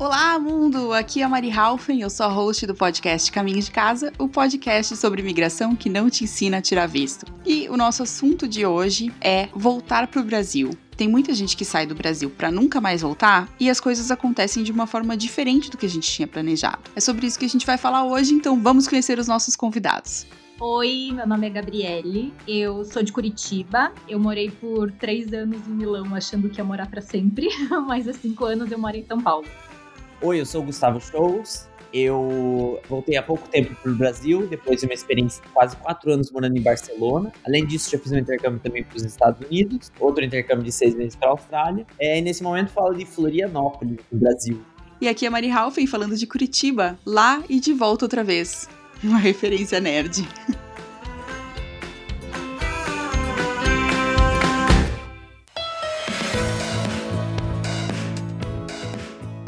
Olá, mundo! Aqui é a Mari Halfen, eu sou a host do podcast Caminho de Casa, o podcast sobre imigração que não te ensina a tirar visto. E o nosso assunto de hoje é voltar para o Brasil. Tem muita gente que sai do Brasil para nunca mais voltar e as coisas acontecem de uma forma diferente do que a gente tinha planejado. É sobre isso que a gente vai falar hoje, então vamos conhecer os nossos convidados. Oi, meu nome é Gabriele, eu sou de Curitiba. Eu morei por três anos em Milão achando que ia morar para sempre, mas há cinco anos eu moro em São Paulo. Oi, eu sou o Gustavo Shows. Eu voltei há pouco tempo para o Brasil, depois de uma experiência de quase quatro anos morando em Barcelona. Além disso, já fiz um intercâmbio também para os Estados Unidos, outro intercâmbio de seis meses para a Austrália. É, e nesse momento falo de Florianópolis, no Brasil. E aqui é Mari Halfen falando de Curitiba, lá e de volta outra vez. Uma referência nerd.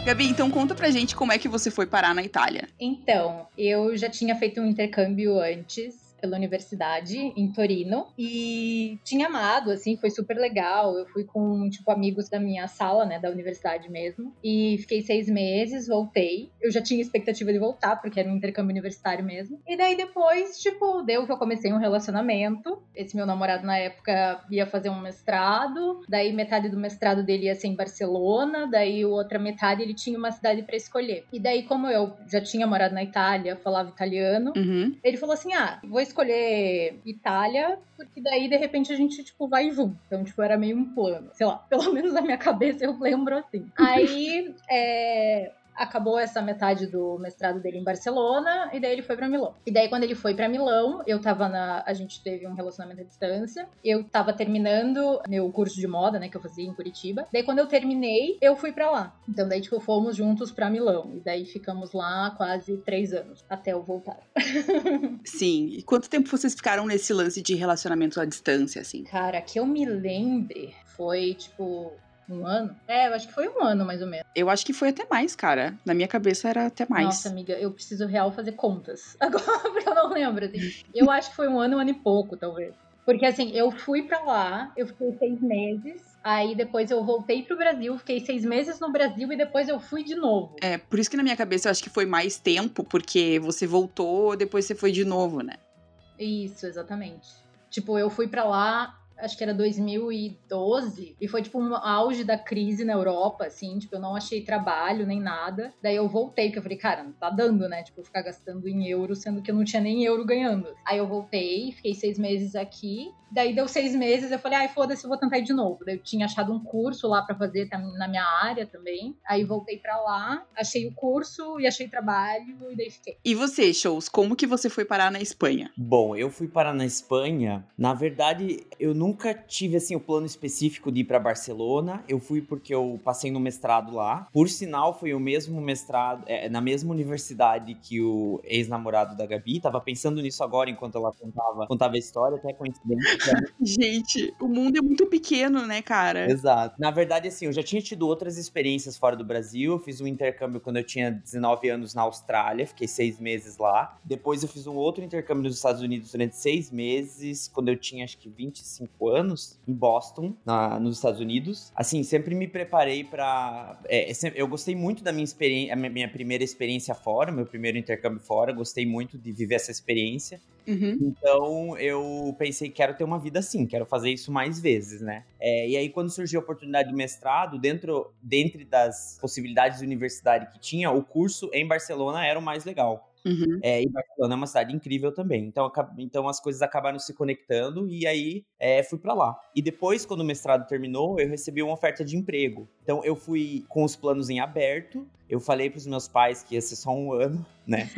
Gabi, então conta pra gente como é que você foi parar na Itália. Então, eu já tinha feito um intercâmbio antes pela universidade em Torino e tinha amado, assim, foi super legal. Eu fui com, tipo, amigos da minha sala, né, da universidade mesmo, e fiquei seis meses, voltei. Eu já tinha expectativa de voltar, porque era um intercâmbio universitário mesmo. E daí depois, tipo, deu que eu comecei um relacionamento. Esse meu namorado na época ia fazer um mestrado, daí metade do mestrado dele ia ser em Barcelona, daí outra metade ele tinha uma cidade para escolher. E daí, como eu já tinha morado na Itália, falava italiano, uhum. ele falou assim: ah, vou escolher Itália, porque daí de repente a gente, tipo, vai junto. Então, tipo, era meio um plano. Sei lá, pelo menos na minha cabeça eu lembro assim. Aí, é, acabou essa metade do mestrado dele em Barcelona e daí ele foi para Milão. E daí quando ele foi para Milão, eu tava na, a gente teve um relacionamento à distância. Eu tava terminando meu curso de moda, né, que eu fazia em Curitiba. Daí quando eu terminei, eu fui para lá. Então daí tipo fomos juntos para Milão e daí ficamos lá quase três anos até eu voltar. Sim. E quanto tempo vocês ficaram nesse lance de relacionamento à distância, assim? Cara, que eu me lembre foi tipo um ano? É, eu acho que foi um ano, mais ou menos. Eu acho que foi até mais, cara. Na minha cabeça era até mais. Nossa, amiga, eu preciso real fazer contas. Agora, porque eu não lembro, assim. Eu acho que foi um ano, um ano e pouco, talvez. Porque, assim, eu fui pra lá, eu fiquei seis meses. Aí depois eu voltei pro Brasil, fiquei seis meses no Brasil e depois eu fui de novo. É, por isso que na minha cabeça eu acho que foi mais tempo, porque você voltou, depois você foi de novo, né? Isso, exatamente. Tipo, eu fui pra lá, acho que era 2012, e foi tipo um auge da crise na Europa, assim, tipo, eu não achei trabalho nem nada. Daí eu voltei, porque eu falei, cara, não tá dando, né? Tipo, ficar gastando em euro, sendo que eu não tinha nem euro ganhando. Aí eu voltei, fiquei seis meses aqui, Daí deu seis meses, eu falei, ai, foda-se, eu vou tentar ir de novo. Daí eu tinha achado um curso lá para fazer na minha área também. Aí voltei para lá, achei o curso e achei trabalho e daí fiquei. E você, Shows, como que você foi parar na Espanha? Bom, eu fui parar na Espanha. Na verdade, eu nunca tive assim o plano específico de ir para Barcelona. Eu fui porque eu passei no mestrado lá. Por sinal, foi o mesmo mestrado, é, na mesma universidade que o ex-namorado da Gabi. Tava pensando nisso agora enquanto ela contava, contava a história, até coincidência. Gente, o mundo é muito pequeno, né, cara? Exato. Na verdade, assim, eu já tinha tido outras experiências fora do Brasil. Eu fiz um intercâmbio quando eu tinha 19 anos na Austrália, fiquei seis meses lá. Depois eu fiz um outro intercâmbio nos Estados Unidos durante seis meses, quando eu tinha acho que 25 anos, em Boston, na, nos Estados Unidos. Assim, sempre me preparei para. É, é eu gostei muito da minha experiência, minha primeira experiência fora, meu primeiro intercâmbio fora. Gostei muito de viver essa experiência. Uhum. Então eu pensei, quero ter uma vida assim, quero fazer isso mais vezes, né? É, e aí, quando surgiu a oportunidade do mestrado, dentro dentre das possibilidades de universidade que tinha, o curso em Barcelona era o mais legal. Uhum. É, e Barcelona é uma cidade incrível também. Então, então as coisas acabaram se conectando e aí é, fui para lá. E depois, quando o mestrado terminou, eu recebi uma oferta de emprego. Então eu fui com os planos em aberto. Eu falei para os meus pais que ia ser só um ano, né?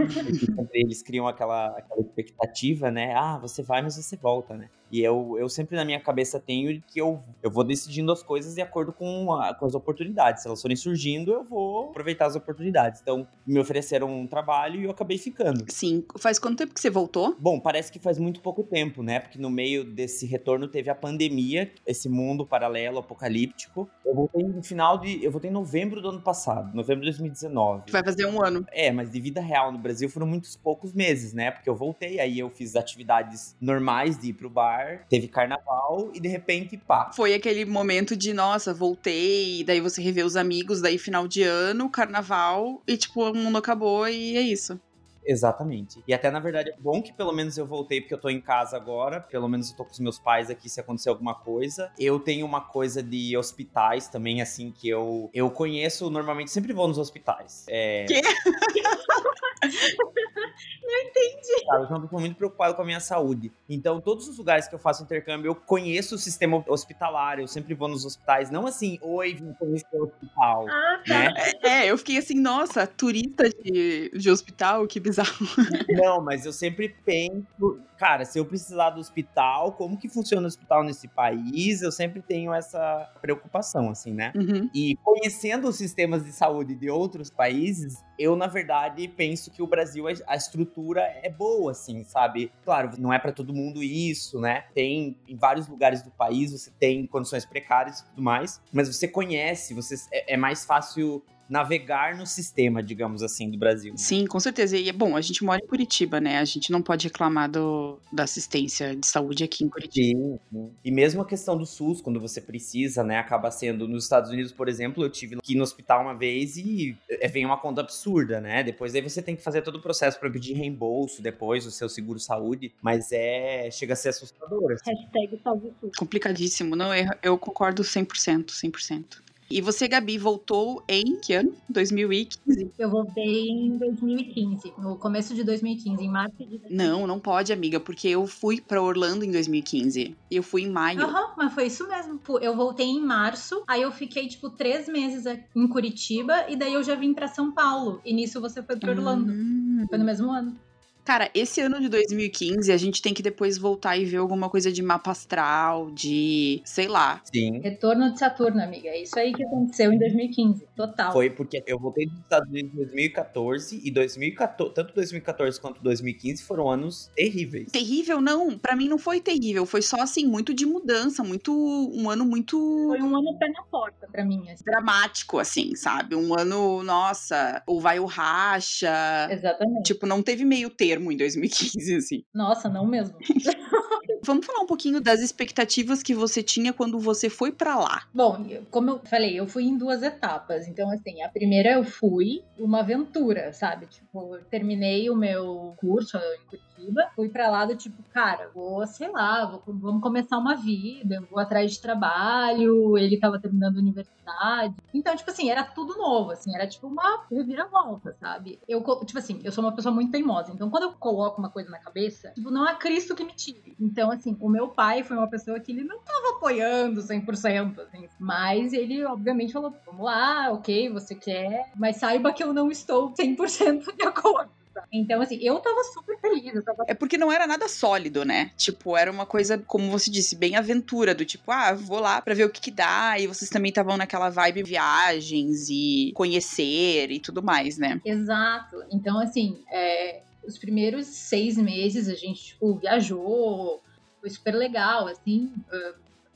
eles criam aquela, aquela expectativa, né? Ah, você vai, mas você volta, né? E eu, eu sempre na minha cabeça tenho que eu, eu vou decidindo as coisas de acordo com, a, com as oportunidades. Se elas forem surgindo, eu vou aproveitar as oportunidades. Então, me ofereceram um trabalho e eu acabei ficando. Sim. Faz quanto tempo que você voltou? Bom, parece que faz muito pouco tempo, né? Porque no meio desse retorno teve a pandemia, esse mundo paralelo, apocalíptico. Eu voltei no final de. Eu voltei em novembro do ano passado, novembro de 2019. Vai fazer um ano. É, mas de vida real real no Brasil foram muitos poucos meses, né? Porque eu voltei, aí eu fiz atividades normais de ir pro bar, teve carnaval e de repente, pá. Foi aquele momento de, nossa, voltei, daí você revê os amigos, daí final de ano, carnaval, e tipo, o mundo acabou e é isso. Exatamente. E até, na verdade, é bom que pelo menos eu voltei porque eu tô em casa agora. Pelo menos eu tô com os meus pais aqui se acontecer alguma coisa. Eu tenho uma coisa de hospitais também, assim, que eu, eu conheço normalmente, sempre vou nos hospitais. É... Quê? Não entendi. Sabe, eu tô muito preocupado com a minha saúde. Então, todos os lugares que eu faço intercâmbio, eu conheço o sistema hospitalar. Eu sempre vou nos hospitais. Não assim, oi, vim conhecer o hospital. Ah, tá. Né? É, eu fiquei assim, nossa, turista de, de hospital, que bizarro. Não, mas eu sempre penso, cara, se eu precisar do hospital, como que funciona o hospital nesse país? Eu sempre tenho essa preocupação, assim, né? Uhum. E conhecendo os sistemas de saúde de outros países, eu, na verdade, penso que o Brasil, a- estrutura é boa, assim, sabe? Claro, não é pra todo mundo isso, né? Tem em vários lugares do país, você tem condições precárias e tudo mais, mas você conhece, você é, é mais fácil navegar no sistema, digamos assim, do Brasil. Sim, com certeza. E é bom, a gente mora em Curitiba, né? A gente não pode reclamar do, da assistência de saúde aqui em Curitiba. Sim, sim. E mesmo a questão do SUS, quando você precisa, né, acaba sendo nos Estados Unidos, por exemplo, eu tive que ir no hospital uma vez e é, vem uma conta absurda, né? Depois aí você tem que fazer todo o processo para pedir reembolso depois do seu seguro saúde, mas é chega a ser assustador. assim. Hashtag salve SUS. Complicadíssimo. Não, eu, eu concordo 100%, 100%. E você, Gabi, voltou em que ano? 2015? Eu voltei em 2015, no começo de 2015, em março de 2015. Não, não pode, amiga, porque eu fui pra Orlando em 2015. E eu fui em maio. Aham, mas foi isso mesmo. Eu voltei em março, aí eu fiquei, tipo, três meses em Curitiba, e daí eu já vim pra São Paulo. E nisso você foi pra Orlando. Hum. Foi no mesmo ano. Cara, esse ano de 2015, a gente tem que depois voltar e ver alguma coisa de mapa astral, de. sei lá. Sim. Retorno de Saturno, amiga. É isso aí que aconteceu em 2015. Total. Foi porque eu voltei dos Estados Unidos em 2014 e 2014, tanto 2014 quanto 2015 foram anos terríveis. Terrível, não. Pra mim não foi terrível. Foi só, assim, muito de mudança. Muito. Um ano muito. Foi um ano pé na porta pra mim. assim. dramático, assim, sabe? Um ano, nossa, ou vai o racha. Exatamente. Tipo, não teve meio termo em 2015, assim. Nossa, não mesmo. Vamos falar um pouquinho das expectativas que você tinha quando você foi pra lá. Bom, como eu falei, eu fui em duas etapas. Então, assim, a primeira eu fui uma aventura, sabe? Tipo, eu terminei o meu curso em Curitiba, fui pra lá do tipo, cara, vou, sei lá, vou- vamos começar uma vida, vou atrás de trabalho, ele tava terminando a universidade. Então, tipo assim, era tudo novo, assim, era tipo uma reviravolta, sabe? Eu, tipo assim, eu sou uma pessoa muito teimosa, então quando eu coloco uma coisa na cabeça, tipo, não é Cristo que me tire. Então, assim, o meu pai foi uma pessoa que ele não tava apoiando 100%, assim, mas ele, obviamente, falou, vamos lá, ok, você quer, mas saiba que eu não estou 100% de acordo. Então, assim, eu tava super feliz, tava É porque não era nada sólido, né? Tipo, era uma coisa, como você disse, bem aventura, do tipo, ah, vou lá pra ver o que que dá. E vocês também estavam naquela vibe viagens e conhecer e tudo mais, né? Exato. Então, assim, é, os primeiros seis meses a gente, tipo, viajou, foi super legal, assim,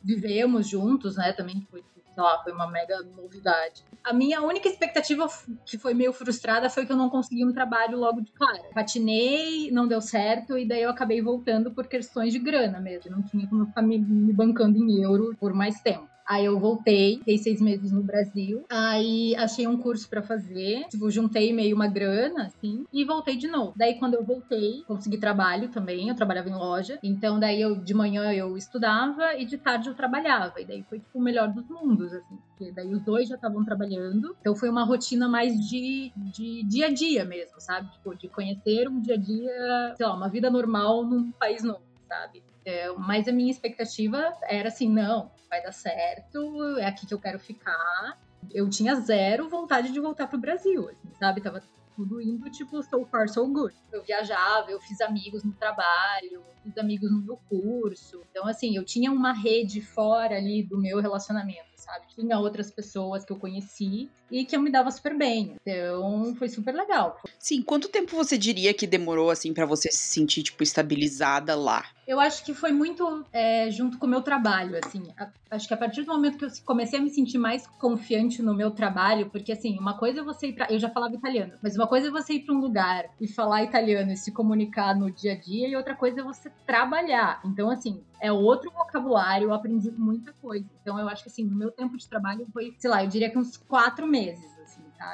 vivemos juntos, né, também foi, sei lá, foi uma mega novidade. A minha única expectativa que foi meio frustrada foi que eu não consegui um trabalho logo de cara. Patinei, não deu certo, e daí eu acabei voltando por questões de grana mesmo, não tinha como ficar me, me bancando em euro por mais tempo. Aí eu voltei, fiquei seis meses no Brasil. Aí achei um curso pra fazer. Tipo, juntei meio uma grana, assim, e voltei de novo. Daí, quando eu voltei, consegui trabalho também. Eu trabalhava em loja. Então, daí eu de manhã eu estudava e de tarde eu trabalhava. E daí foi tipo o melhor dos mundos, assim. Porque daí os dois já estavam trabalhando. Então foi uma rotina mais de, de dia a dia mesmo, sabe? Tipo, de conhecer um dia a dia, sei lá, uma vida normal num país novo, sabe? É, mas a minha expectativa era assim, não, vai dar certo, é aqui que eu quero ficar. Eu tinha zero vontade de voltar pro Brasil, assim, sabe? Tava tudo indo, tipo, so far, so good. Eu viajava, eu fiz amigos no trabalho, fiz amigos no meu curso. Então, assim, eu tinha uma rede fora ali do meu relacionamento, sabe? Tinha outras pessoas que eu conheci e que eu me dava super bem. Então, foi super legal. Sim, quanto tempo você diria que demorou, assim, pra você se sentir, tipo, estabilizada lá? Eu acho que foi muito é, junto com o meu trabalho, assim. A, acho que a partir do momento que eu comecei a me sentir mais confiante no meu trabalho, porque assim, uma coisa é você ir pra. Eu já falava italiano, mas uma coisa é você ir para um lugar e falar italiano e se comunicar no dia a dia, e outra coisa é você trabalhar. Então, assim, é outro vocabulário, eu aprendi muita coisa. Então, eu acho que assim, no meu tempo de trabalho foi, sei lá, eu diria que uns quatro meses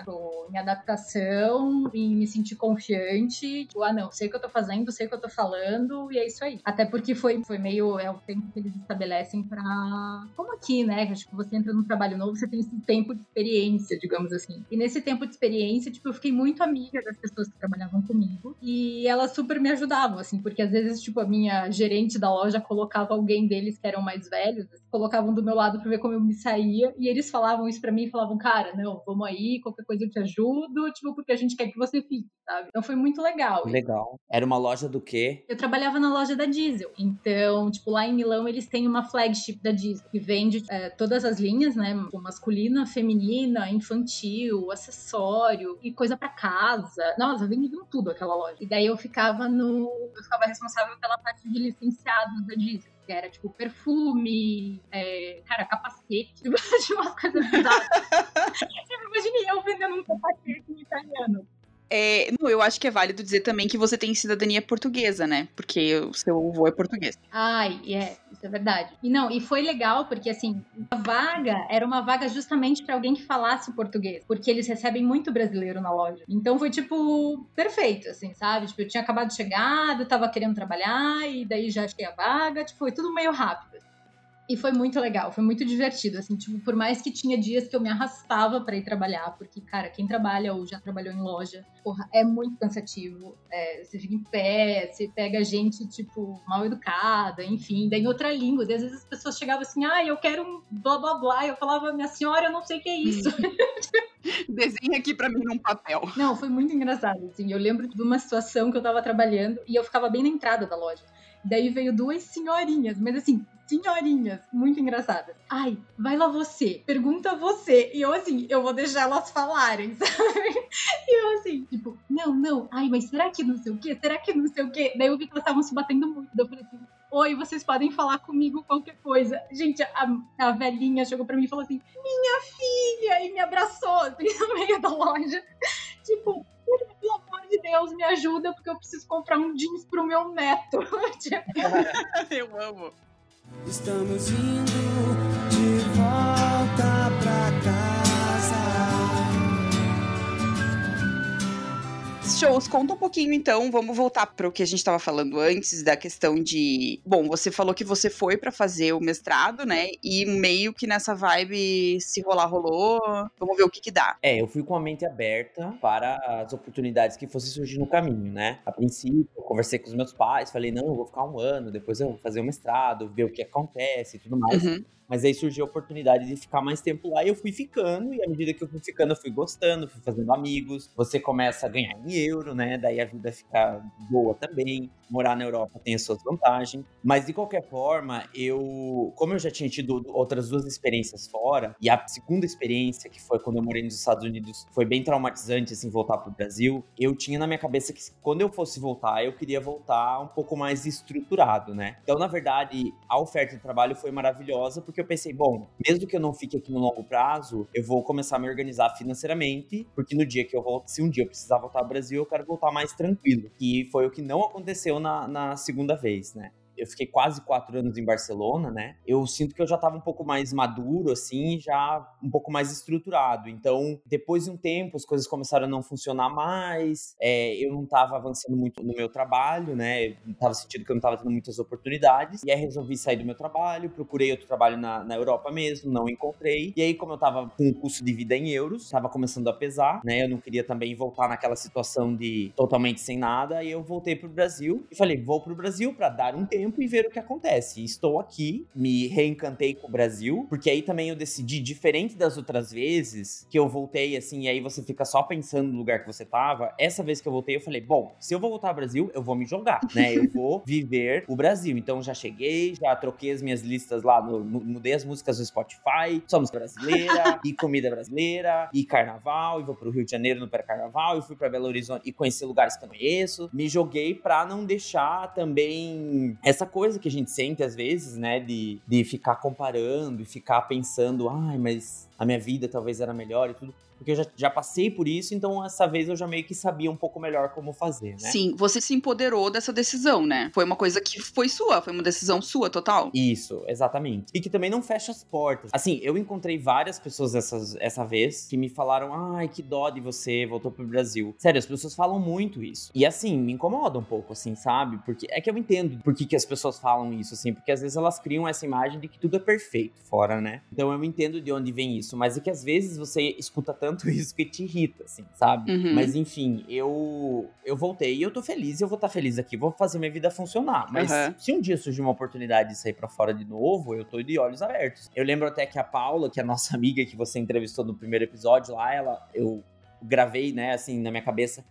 Tô em adaptação, em me sentir confiante. Tipo, ah, não, sei o que eu tô fazendo, sei o que eu tô falando, e é isso aí. Até porque foi, foi meio. É o tempo que eles estabelecem pra. Como aqui, né? Tipo, você entra num trabalho novo, você tem esse tempo de experiência, digamos assim. E nesse tempo de experiência, tipo, eu fiquei muito amiga das pessoas que trabalhavam comigo. E elas super me ajudavam, assim, porque às vezes, tipo, a minha gerente da loja colocava alguém deles que eram mais velhos, colocavam do meu lado pra ver como eu me saía. E eles falavam isso pra mim, falavam, cara, não, vamos aí, qualquer coisa eu te ajudo, tipo, porque a gente quer que você fique, sabe? Então foi muito legal. Legal. Era uma loja do quê? Eu trabalhava na loja da Diesel. Então, tipo, lá em Milão eles têm uma flagship da Diesel, que vende é, todas as linhas, né? Masculina, feminina, infantil, acessório e coisa para casa. Nossa, vendiam tudo aquela loja. E daí eu ficava no. Eu ficava responsável pela parte de licenciados da Diesel era tipo perfume, é, cara, capacete, tipo, umas coisas bizarras. tipo, imagine eu vendendo um capacete em italiano. É, não, eu acho que é válido dizer também que você tem cidadania portuguesa, né? Porque o seu avô é português. Ai, é, é verdade. E não, e foi legal porque assim, a vaga era uma vaga justamente para alguém que falasse português, porque eles recebem muito brasileiro na loja. Então foi tipo perfeito, assim, sabe? Tipo, eu tinha acabado de chegar, eu tava querendo trabalhar e daí já achei a vaga, tipo, foi tudo meio rápido. E foi muito legal, foi muito divertido, assim, tipo, por mais que tinha dias que eu me arrastava para ir trabalhar, porque, cara, quem trabalha ou já trabalhou em loja, porra, é muito cansativo. É, você fica em pé, você pega gente, tipo, mal educada, enfim, daí em outra língua. E às vezes as pessoas chegavam assim, ah, eu quero um blá blá blá. Eu falava, minha senhora, eu não sei o que é isso. Desenha aqui para mim num papel. Não, foi muito engraçado, assim. Eu lembro de uma situação que eu tava trabalhando e eu ficava bem na entrada da loja. Daí veio duas senhorinhas, mas assim, senhorinhas, muito engraçadas. Ai, vai lá você, pergunta você. E eu assim, eu vou deixar elas falarem, sabe? E eu assim, tipo, não, não, ai, mas será que não sei o quê? Será que não sei o quê? Daí eu vi que elas estavam se batendo muito. Eu falei assim, oi, vocês podem falar comigo qualquer coisa. Gente, a, a velhinha chegou pra mim e falou assim, minha filha! E me abraçou, assim, no meio da loja. Tipo, pelo de Deus, me ajuda, porque eu preciso comprar um jeans pro meu neto. eu amo. Estamos indo de volta shows, conta um pouquinho então, vamos voltar para o que a gente estava falando antes da questão de, bom, você falou que você foi para fazer o mestrado, né? E meio que nessa vibe se rolar rolou, vamos ver o que que dá. É, eu fui com a mente aberta para as oportunidades que fossem surgir no caminho, né? A princípio, eu conversei com os meus pais, falei, não, eu vou ficar um ano, depois eu vou fazer o mestrado, ver o que acontece e tudo mais. Uhum. Mas aí surgiu a oportunidade de ficar mais tempo lá e eu fui ficando. E à medida que eu fui ficando, eu fui gostando, fui fazendo amigos. Você começa a ganhar euro, né? Daí a vida fica boa também. Morar na Europa tem as suas vantagens. Mas de qualquer forma, eu, como eu já tinha tido outras duas experiências fora, e a segunda experiência, que foi quando eu morei nos Estados Unidos, foi bem traumatizante, assim, voltar pro Brasil, eu tinha na minha cabeça que quando eu fosse voltar, eu queria voltar um pouco mais estruturado, né? Então, na verdade, a oferta de trabalho foi maravilhosa, porque eu pensei, bom, mesmo que eu não fique aqui no longo prazo, eu vou começar a me organizar financeiramente, porque no dia que eu volto, se um dia eu precisar voltar ao Brasil, eu quero voltar mais tranquilo. E foi o que não aconteceu na, na segunda vez, né? Eu fiquei quase quatro anos em Barcelona, né? Eu sinto que eu já estava um pouco mais maduro, assim, já um pouco mais estruturado. Então, depois de um tempo, as coisas começaram a não funcionar mais. É, eu não estava avançando muito no meu trabalho, né? Eu tava sentindo que eu não estava tendo muitas oportunidades. E aí resolvi sair do meu trabalho, procurei outro trabalho na, na Europa mesmo, não encontrei. E aí, como eu estava com o custo de vida em euros, estava começando a pesar, né? Eu não queria também voltar naquela situação de totalmente sem nada. E eu voltei pro Brasil e falei, vou pro Brasil para dar um tempo tempo e ver o que acontece. Estou aqui, me reencantei com o Brasil, porque aí também eu decidi, diferente das outras vezes, que eu voltei assim, e aí você fica só pensando no lugar que você tava. Essa vez que eu voltei, eu falei, bom, se eu vou voltar ao Brasil, eu vou me jogar, né? Eu vou viver o Brasil. Então já cheguei, já troquei as minhas listas lá, no, mudei as músicas do Spotify, somos brasileira, e comida brasileira, e carnaval, e vou pro Rio de Janeiro no pré-carnaval, e fui pra Belo Horizonte e conheci lugares que eu não conheço. Me joguei pra não deixar também essa coisa que a gente sente às vezes, né, de, de ficar comparando e ficar pensando, ai, mas a minha vida talvez era melhor e tudo porque eu já, já passei por isso, então essa vez eu já meio que sabia um pouco melhor como fazer, né? Sim, você se empoderou dessa decisão, né? Foi uma coisa que foi sua, foi uma decisão sua, total. Isso, exatamente. E que também não fecha as portas. Assim, eu encontrei várias pessoas essas, essa vez que me falaram: ai, que dó de você, voltou pro Brasil. Sério, as pessoas falam muito isso. E assim, me incomoda um pouco, assim, sabe? Porque é que eu entendo por que, que as pessoas falam isso, assim, porque às vezes elas criam essa imagem de que tudo é perfeito fora, né? Então eu entendo de onde vem isso, mas é que às vezes você escuta tanto isso que te irrita, assim, sabe? Uhum. Mas enfim, eu eu voltei e eu tô feliz, eu vou estar tá feliz aqui, vou fazer minha vida funcionar. Mas uhum. se um dia surgir uma oportunidade de sair para fora de novo, eu tô de olhos abertos. Eu lembro até que a Paula, que é a nossa amiga que você entrevistou no primeiro episódio lá, ela eu gravei, né, assim, na minha cabeça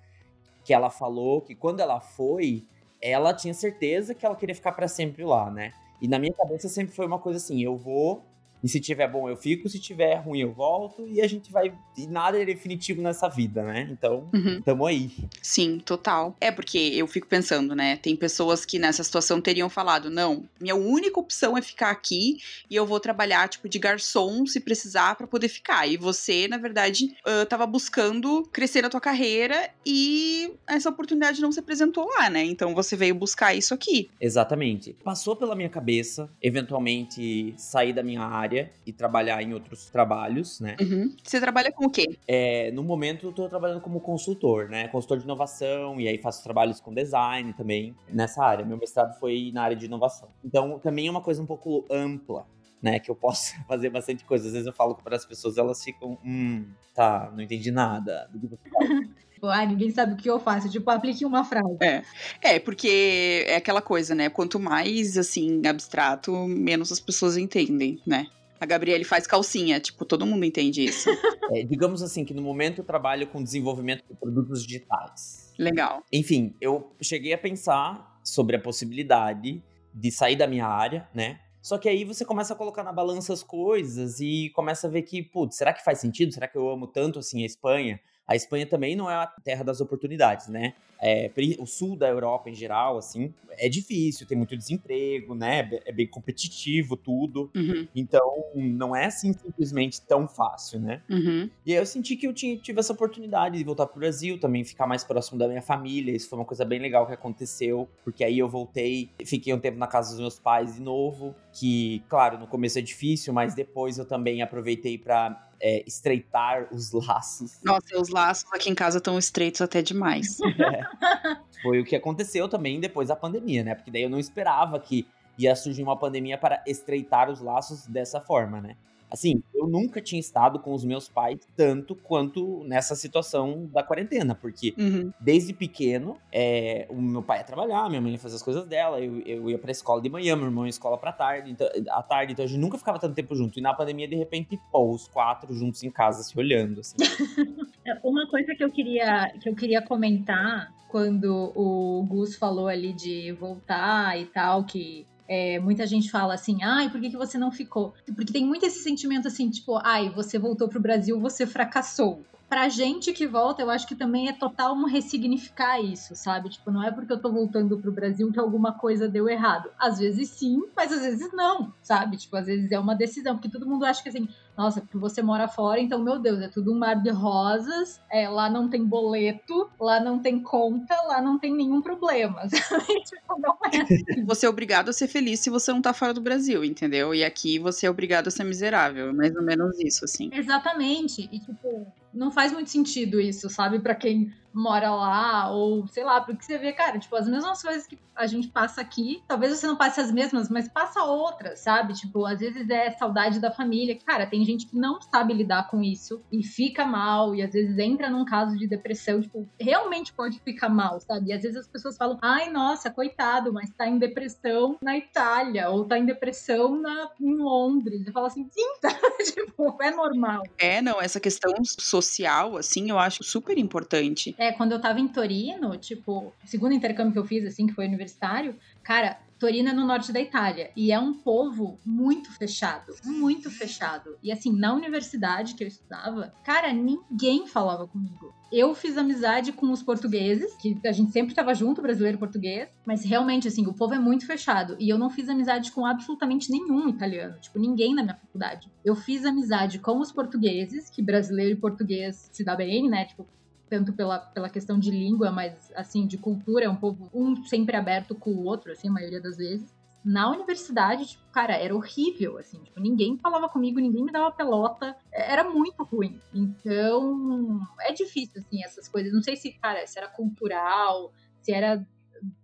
que ela falou que quando ela foi, ela tinha certeza que ela queria ficar para sempre lá, né? E na minha cabeça sempre foi uma coisa assim, eu vou e se tiver bom, eu fico. Se tiver ruim, eu volto. E a gente vai. E nada é definitivo nessa vida, né? Então, uhum. tamo aí. Sim, total. É porque eu fico pensando, né? Tem pessoas que nessa situação teriam falado: não, minha única opção é ficar aqui e eu vou trabalhar, tipo, de garçom se precisar para poder ficar. E você, na verdade, uh, tava buscando crescer na tua carreira e essa oportunidade não se apresentou lá, né? Então você veio buscar isso aqui. Exatamente. Passou pela minha cabeça, eventualmente sair da minha área área e trabalhar em outros trabalhos, né? Uhum. Você trabalha com o quê? É, no momento eu tô trabalhando como consultor, né? Consultor de inovação e aí faço trabalhos com design também nessa área. Meu mestrado foi na área de inovação. Então também é uma coisa um pouco ampla, né, que eu posso fazer bastante coisa. Às vezes eu falo para as pessoas, elas ficam, hum, tá, não entendi nada do que você fala. Tipo, ah, ninguém sabe o que eu faço. Tipo, aplique uma frase. É. É, porque é aquela coisa, né? Quanto mais, assim, abstrato, menos as pessoas entendem, né? A Gabriele faz calcinha, tipo, todo mundo entende isso. é, digamos assim, que no momento eu trabalho com desenvolvimento de produtos digitais. Legal. Enfim, eu cheguei a pensar sobre a possibilidade de sair da minha área, né? Só que aí você começa a colocar na balança as coisas e começa a ver que, putz, será que faz sentido? Será que eu amo tanto assim a Espanha? A Espanha também não é a terra das oportunidades, né? É, o sul da Europa em geral, assim, é difícil, tem muito desemprego, né? É bem competitivo tudo. Uhum. Então, não é assim simplesmente tão fácil, né? Uhum. E aí eu senti que eu tinha, tive essa oportunidade de voltar pro Brasil, também ficar mais próximo da minha família. Isso foi uma coisa bem legal que aconteceu, porque aí eu voltei, fiquei um tempo na casa dos meus pais de novo, que, claro, no começo é difícil, mas depois eu também aproveitei para é, estreitar os laços. Nossa, os laços aqui em casa estão estreitos até demais. É. Foi o que aconteceu também depois da pandemia, né? Porque daí eu não esperava que ia surgir uma pandemia para estreitar os laços dessa forma, né? Assim, eu nunca tinha estado com os meus pais tanto quanto nessa situação da quarentena, porque uhum. desde pequeno, é, o meu pai ia trabalhar, minha mãe ia fazer as coisas dela, eu, eu ia pra escola de manhã, meu irmão ia escola pra tarde, então, à tarde, então a gente nunca ficava tanto tempo junto. E na pandemia, de repente, pô, os quatro juntos em casa se olhando, assim. Uma coisa que eu queria, que eu queria comentar quando o Gus falou ali de voltar e tal, que é, muita gente fala assim, ai, por que, que você não ficou? Porque tem muito esse sentimento assim, tipo, ai, você voltou pro Brasil, você fracassou pra gente que volta, eu acho que também é total um ressignificar isso, sabe? Tipo, não é porque eu tô voltando pro Brasil que alguma coisa deu errado. Às vezes sim, mas às vezes não, sabe? Tipo, às vezes é uma decisão, porque todo mundo acha que assim, nossa, porque você mora fora, então, meu Deus, é tudo um mar de rosas, é, lá não tem boleto, lá não tem conta, lá não tem nenhum problema. tipo, não é assim. Você é obrigado a ser feliz se você não tá fora do Brasil, entendeu? E aqui você é obrigado a ser miserável, mais ou menos isso, assim. Exatamente. E, tipo, não faz muito sentido isso, sabe? Para quem mora lá, ou sei lá, porque você vê, cara, tipo, as mesmas coisas que a gente passa aqui, talvez você não passe as mesmas, mas passa outras, sabe? Tipo, às vezes é saudade da família. Cara, tem gente que não sabe lidar com isso e fica mal, e às vezes entra num caso de depressão, tipo, realmente pode ficar mal, sabe? E às vezes as pessoas falam, ai, nossa, coitado, mas tá em depressão na Itália, ou tá em depressão na, em Londres. Eu falo assim, sim, tá, é normal. É, não, essa questão social, assim, eu acho super importante. É, quando eu tava em Torino, tipo, segundo intercâmbio que eu fiz, assim, que foi universitário, cara, Torino é no norte da Itália e é um povo muito fechado, muito fechado. E assim, na universidade que eu estudava, cara, ninguém falava comigo. Eu fiz amizade com os portugueses, que a gente sempre estava junto, brasileiro e português, mas realmente, assim, o povo é muito fechado. E eu não fiz amizade com absolutamente nenhum italiano, tipo, ninguém na minha faculdade. Eu fiz amizade com os portugueses, que brasileiro e português se dá bem, né? Tipo, tanto pela, pela questão de língua, mas assim, de cultura, é um povo um sempre aberto com o outro, assim, a maioria das vezes. Na universidade, tipo, cara, era horrível, assim, tipo, ninguém falava comigo, ninguém me dava pelota, era muito ruim. Então, é difícil, assim, essas coisas. Não sei se, cara, se era cultural, se era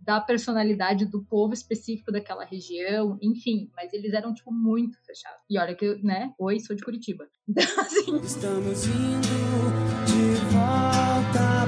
da personalidade do povo específico daquela região, enfim, mas eles eram, tipo, muito fechados. E olha que, né, oi, sou de Curitiba. Então, assim... Estamos indo de volta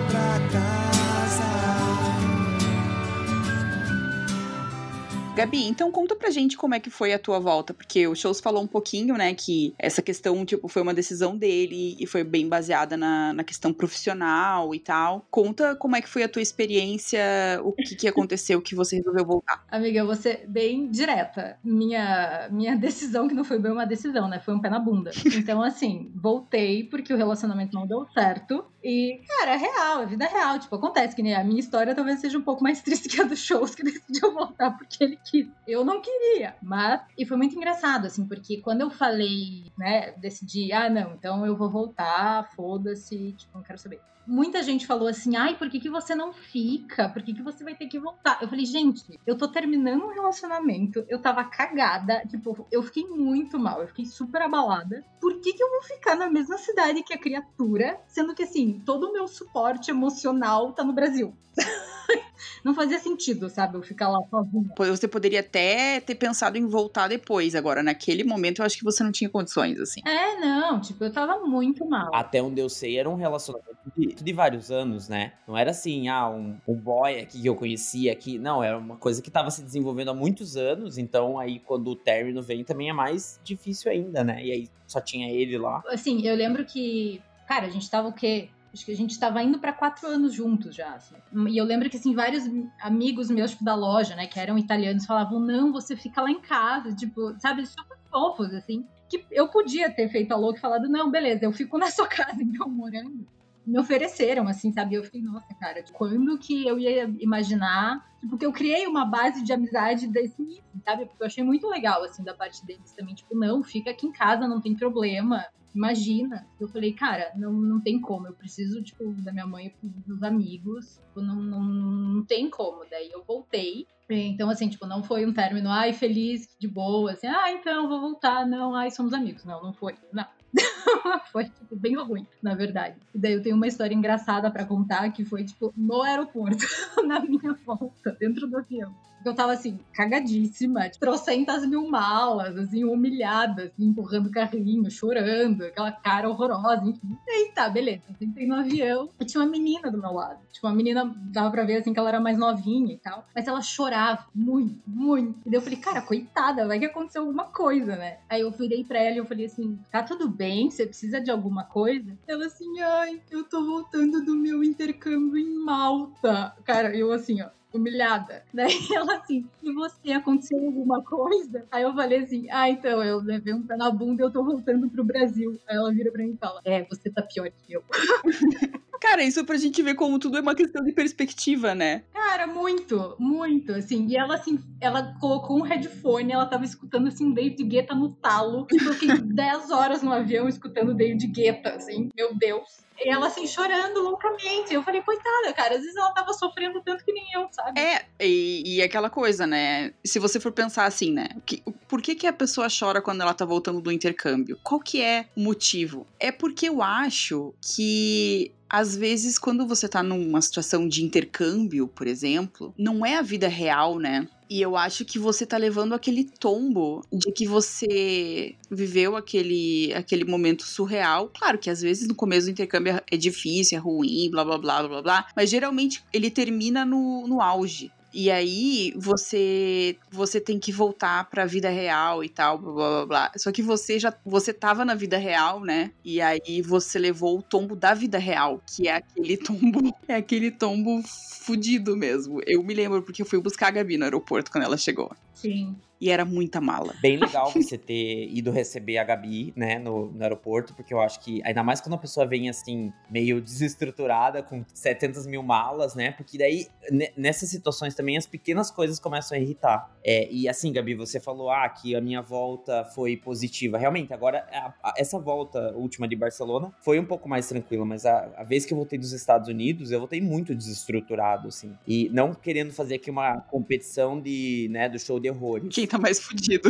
Gabi, então conta pra gente como é que foi a tua volta, porque o Shows falou um pouquinho, né, que essa questão, tipo, foi uma decisão dele e foi bem baseada na, na questão profissional e tal. Conta como é que foi a tua experiência, o que que aconteceu que você resolveu voltar. Amiga, eu vou ser bem direta. Minha, minha decisão, que não foi bem uma decisão, né, foi um pé na bunda. Então, assim, voltei porque o relacionamento não deu certo. E, cara, é real, é vida real. Tipo, acontece que né, a minha história talvez seja um pouco mais triste que a do Shows, que decidiu voltar porque ele quis. Eu não queria, mas. E foi muito engraçado, assim, porque quando eu falei, né, decidi, ah, não, então eu vou voltar, foda-se, tipo, não quero saber. Muita gente falou assim, ai, por que, que você não fica? Por que, que você vai ter que voltar? Eu falei, gente, eu tô terminando um relacionamento, eu tava cagada, tipo, eu fiquei muito mal, eu fiquei super abalada. Por que, que eu vou ficar na mesma cidade que a criatura, sendo que, assim, todo o meu suporte emocional tá no Brasil? não fazia sentido, sabe? Eu ficar lá sozinha. Você poderia até ter pensado em voltar depois. Agora, naquele momento, eu acho que você não tinha condições, assim. É, não. Tipo, eu tava muito mal. Até onde eu sei, era um relacionamento de, de vários anos, né? Não era assim, ah, um, um boy aqui que eu conhecia aqui. Não, era uma coisa que tava se desenvolvendo há muitos anos. Então, aí, quando o término vem, também é mais difícil ainda, né? E aí, só tinha ele lá. Assim, eu lembro que, cara, a gente tava o quê? Acho que a gente estava indo para quatro anos juntos já. Assim. E eu lembro que, assim, vários amigos meus, tipo, da loja, né, que eram italianos, falavam: não, você fica lá em casa, tipo, sabe, super fofos, assim. Que eu podia ter feito a louca e falado: não, beleza, eu fico na sua casa, então, morando. Me ofereceram, assim, sabe? Eu fiquei, nossa, cara, quando que eu ia imaginar? Porque eu criei uma base de amizade desse início, sabe? Porque eu achei muito legal, assim, da parte deles também. Tipo, não, fica aqui em casa, não tem problema imagina. Eu falei, cara, não, não tem como. Eu preciso, tipo, da minha mãe dos amigos. Tipo, não, não, não tem como. Daí eu voltei. Então, assim, tipo, não foi um término, ai, feliz, de boa, assim, ah, então, vou voltar. Não, ai, somos amigos. Não, não foi. Não. foi, tipo, bem ruim, na verdade. E daí eu tenho uma história engraçada para contar, que foi, tipo, no aeroporto, na minha volta, dentro do avião. Eu tava assim, cagadíssima, trocentas mil malas, assim, humilhada, assim, empurrando o carrinho, chorando, aquela cara horrorosa, enfim. E tá, beleza. Eu sentei no avião e tinha uma menina do meu lado. Tipo, uma menina, dava pra ver assim que ela era mais novinha e tal. Mas ela chorava muito, muito. E daí eu falei, cara, coitada, vai que aconteceu alguma coisa, né? Aí eu virei pra ela e eu falei assim: tá tudo bem? Você precisa de alguma coisa? Ela assim, ai, eu tô voltando do meu intercâmbio em Malta. Cara, eu assim, ó humilhada. Daí ela assim, e você, aconteceu alguma coisa? Aí eu falei assim, ah, então, eu levei um pé na bunda e eu tô voltando pro Brasil. Aí ela vira pra mim e fala, é, você tá pior que eu. Cara, isso é pra gente ver como tudo é uma questão de perspectiva, né? Cara, muito, muito, assim. E ela, assim, ela colocou um headphone, ela tava escutando, assim, David Guetta no talo. Eu fiquei 10 horas no avião escutando David Guetta, assim, meu Deus. E ela, assim, chorando loucamente. Eu falei, coitada, cara, às vezes ela tava sofrendo tanto que nem eu, sabe? É, e, e aquela coisa, né? Se você for pensar assim, né? Que, por que, que a pessoa chora quando ela tá voltando do intercâmbio? Qual que é o motivo? É porque eu acho que às vezes, quando você tá numa situação de intercâmbio, por exemplo, não é a vida real, né? E eu acho que você tá levando aquele tombo de que você viveu aquele, aquele momento surreal. Claro que às vezes no começo do intercâmbio é difícil, é ruim, blá blá blá blá blá, mas geralmente ele termina no, no auge. E aí você você tem que voltar pra vida real e tal, blá blá blá. blá. Só que você já você tava na vida real, né? E aí você levou o tombo da vida real, que é aquele tombo, é aquele tombo fudido mesmo. Eu me lembro porque eu fui buscar a Gabi no aeroporto quando ela chegou. Sim. E era muita mala. Bem legal você ter ido receber a Gabi, né, no, no aeroporto, porque eu acho que, ainda mais quando a pessoa vem assim, meio desestruturada, com 700 mil malas, né, porque daí, ne- nessas situações também, as pequenas coisas começam a irritar. É, e assim, Gabi, você falou, ah, que a minha volta foi positiva. Realmente, agora, a- a- essa volta última de Barcelona foi um pouco mais tranquila, mas a, a vez que eu voltei dos Estados Unidos, eu voltei muito desestruturado, assim. E não querendo fazer aqui uma competição de, né, do show de horrores Quem tá mais fudido?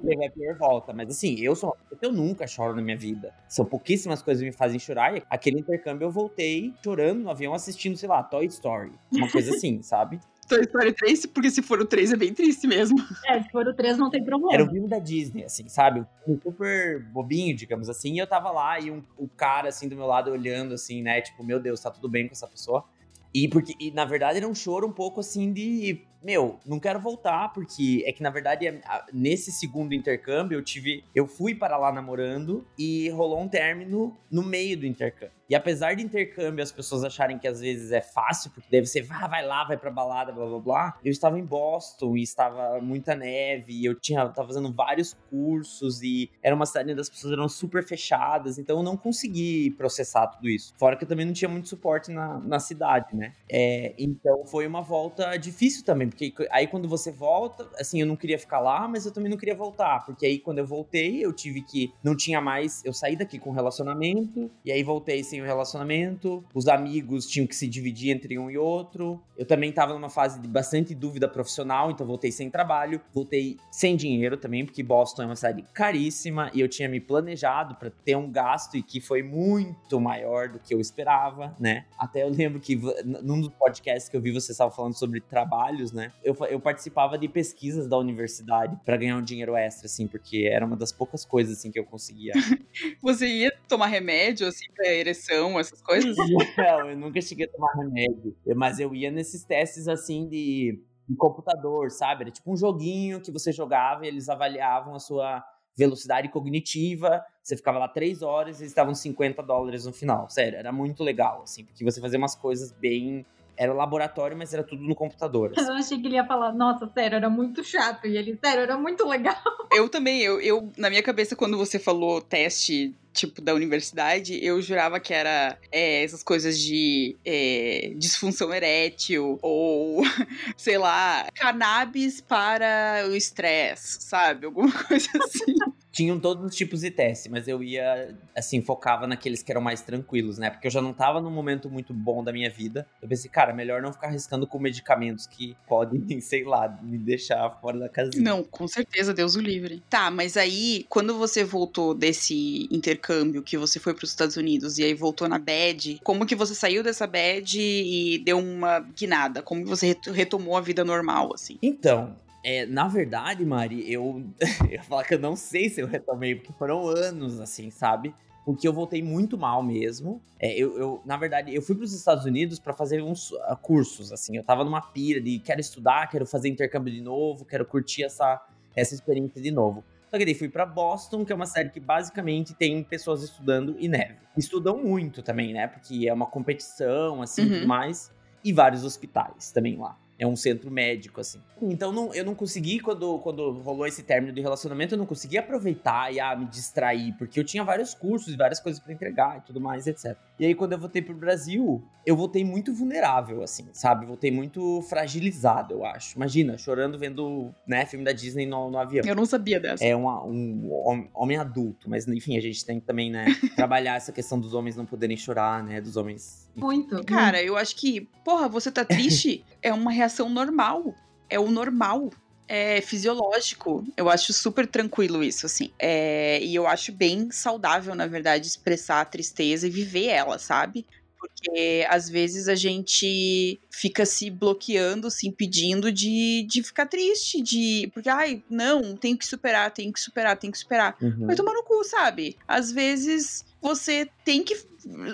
teve a pior volta. Mas assim, eu sou uma pessoa que eu nunca choro na minha vida. São pouquíssimas coisas que me fazem chorar. E aquele intercâmbio eu voltei chorando no avião assistindo, sei lá, Toy Story. Uma coisa assim, sabe? Toy Story 3, porque se for o 3 é bem triste mesmo. É, se for o 3 não tem problema. Era um filme da Disney, assim, sabe? Um super bobinho, digamos assim. E eu tava lá e um, o cara, assim, do meu lado olhando, assim, né? Tipo, meu Deus, tá tudo bem com essa pessoa. E porque, e, na verdade, era um choro um pouco assim de. Meu, não quero voltar, porque é que, na verdade, é- nesse segundo intercâmbio, eu tive. Eu fui para lá namorando e rolou um término no meio do intercâmbio. E apesar de intercâmbio as pessoas acharem que às vezes é fácil, porque deve ser, ah, vai lá, vai pra balada, blá blá blá. Eu estava em Boston e estava muita neve, e eu tinha, tava fazendo vários cursos, e era uma cidade onde as pessoas eram super fechadas, então eu não consegui processar tudo isso. Fora que eu também não tinha muito suporte na, na cidade, né? É, então foi uma volta difícil também, porque aí quando você volta, assim, eu não queria ficar lá, mas eu também não queria voltar, porque aí quando eu voltei, eu tive que, não tinha mais, eu saí daqui com relacionamento, e aí voltei sem o relacionamento, os amigos tinham que se dividir entre um e outro, eu também tava numa fase de bastante dúvida profissional, então voltei sem trabalho, voltei sem dinheiro também, porque Boston é uma cidade caríssima, e eu tinha me planejado para ter um gasto e que foi muito maior do que eu esperava, né? Até eu lembro que num dos podcasts que eu vi você estava falando sobre trabalhos, né? Eu, fa- eu participava de pesquisas da universidade para ganhar um dinheiro extra, assim, porque era uma das poucas coisas assim que eu conseguia. Você ia tomar remédio, assim, pra ereção, essas coisas? Não, eu nunca cheguei a tomar remédio, mas eu ia nesses testes assim de, de computador, sabe? Era tipo um joguinho que você jogava e eles avaliavam a sua velocidade cognitiva. Você ficava lá três horas e estavam 50 dólares no final. Sério, era muito legal, assim, porque você fazia umas coisas bem. Era um laboratório, mas era tudo no computador. assim. Eu achei que ele ia falar, nossa, sério, era muito chato. E ele, sério, era muito legal. Eu também, eu, eu, na minha cabeça, quando você falou teste, tipo, da universidade, eu jurava que era é, essas coisas de é, disfunção erétil, ou, sei lá, cannabis para o estresse, sabe? Alguma coisa assim. Tinham todos os tipos de teste, mas eu ia, assim, focava naqueles que eram mais tranquilos, né? Porque eu já não tava num momento muito bom da minha vida. Eu pensei, cara, melhor não ficar arriscando com medicamentos que podem, sei lá, me deixar fora da casinha. Não, com certeza, Deus o livre. Tá, mas aí, quando você voltou desse intercâmbio, que você foi para os Estados Unidos e aí voltou na bad, como que você saiu dessa bad e deu uma guinada? Como que você reto- retomou a vida normal, assim? Então, é, na verdade, Mari, eu, eu ia falar que eu não sei se eu retomei, porque foram anos, assim, sabe? Porque eu voltei muito mal mesmo. É, eu, eu, na verdade, eu fui para os Estados Unidos para fazer uns ah, cursos, assim. Eu tava numa pira de quero estudar, quero fazer intercâmbio de novo, quero curtir essa, essa experiência de novo. Só que daí fui para Boston, que é uma cidade que basicamente tem pessoas estudando e neve. Estudam muito também, né? Porque é uma competição, assim, Uhum. tudo mais. E vários hospitais também lá. É um centro médico, assim. Então não, eu não consegui, quando, quando rolou esse término de relacionamento, eu não consegui aproveitar e ah, me distrair, porque eu tinha vários cursos e várias coisas pra entregar e tudo mais, etc. E aí, quando eu voltei pro Brasil, eu voltei muito vulnerável, assim, sabe? Voltei muito fragilizado, eu acho. Imagina, chorando vendo, né, filme da Disney no, no avião. Eu não sabia dessa. É uma- um hom- homem adulto, mas enfim, a gente tem que também, né, trabalhar essa questão dos homens não poderem chorar, né, dos homens... Muito. Cara, eu acho que, porra, você tá triste é uma reação normal. É o normal. É fisiológico. Eu acho super tranquilo isso, assim. É, e eu acho bem saudável, na verdade, expressar a tristeza e viver ela, sabe? porque às vezes a gente fica se bloqueando, se impedindo de, de ficar triste, de. Porque, ai, não, tenho que superar, tenho que superar, tenho que superar. Uhum. Vai tomar no cu, sabe? Às vezes você tem que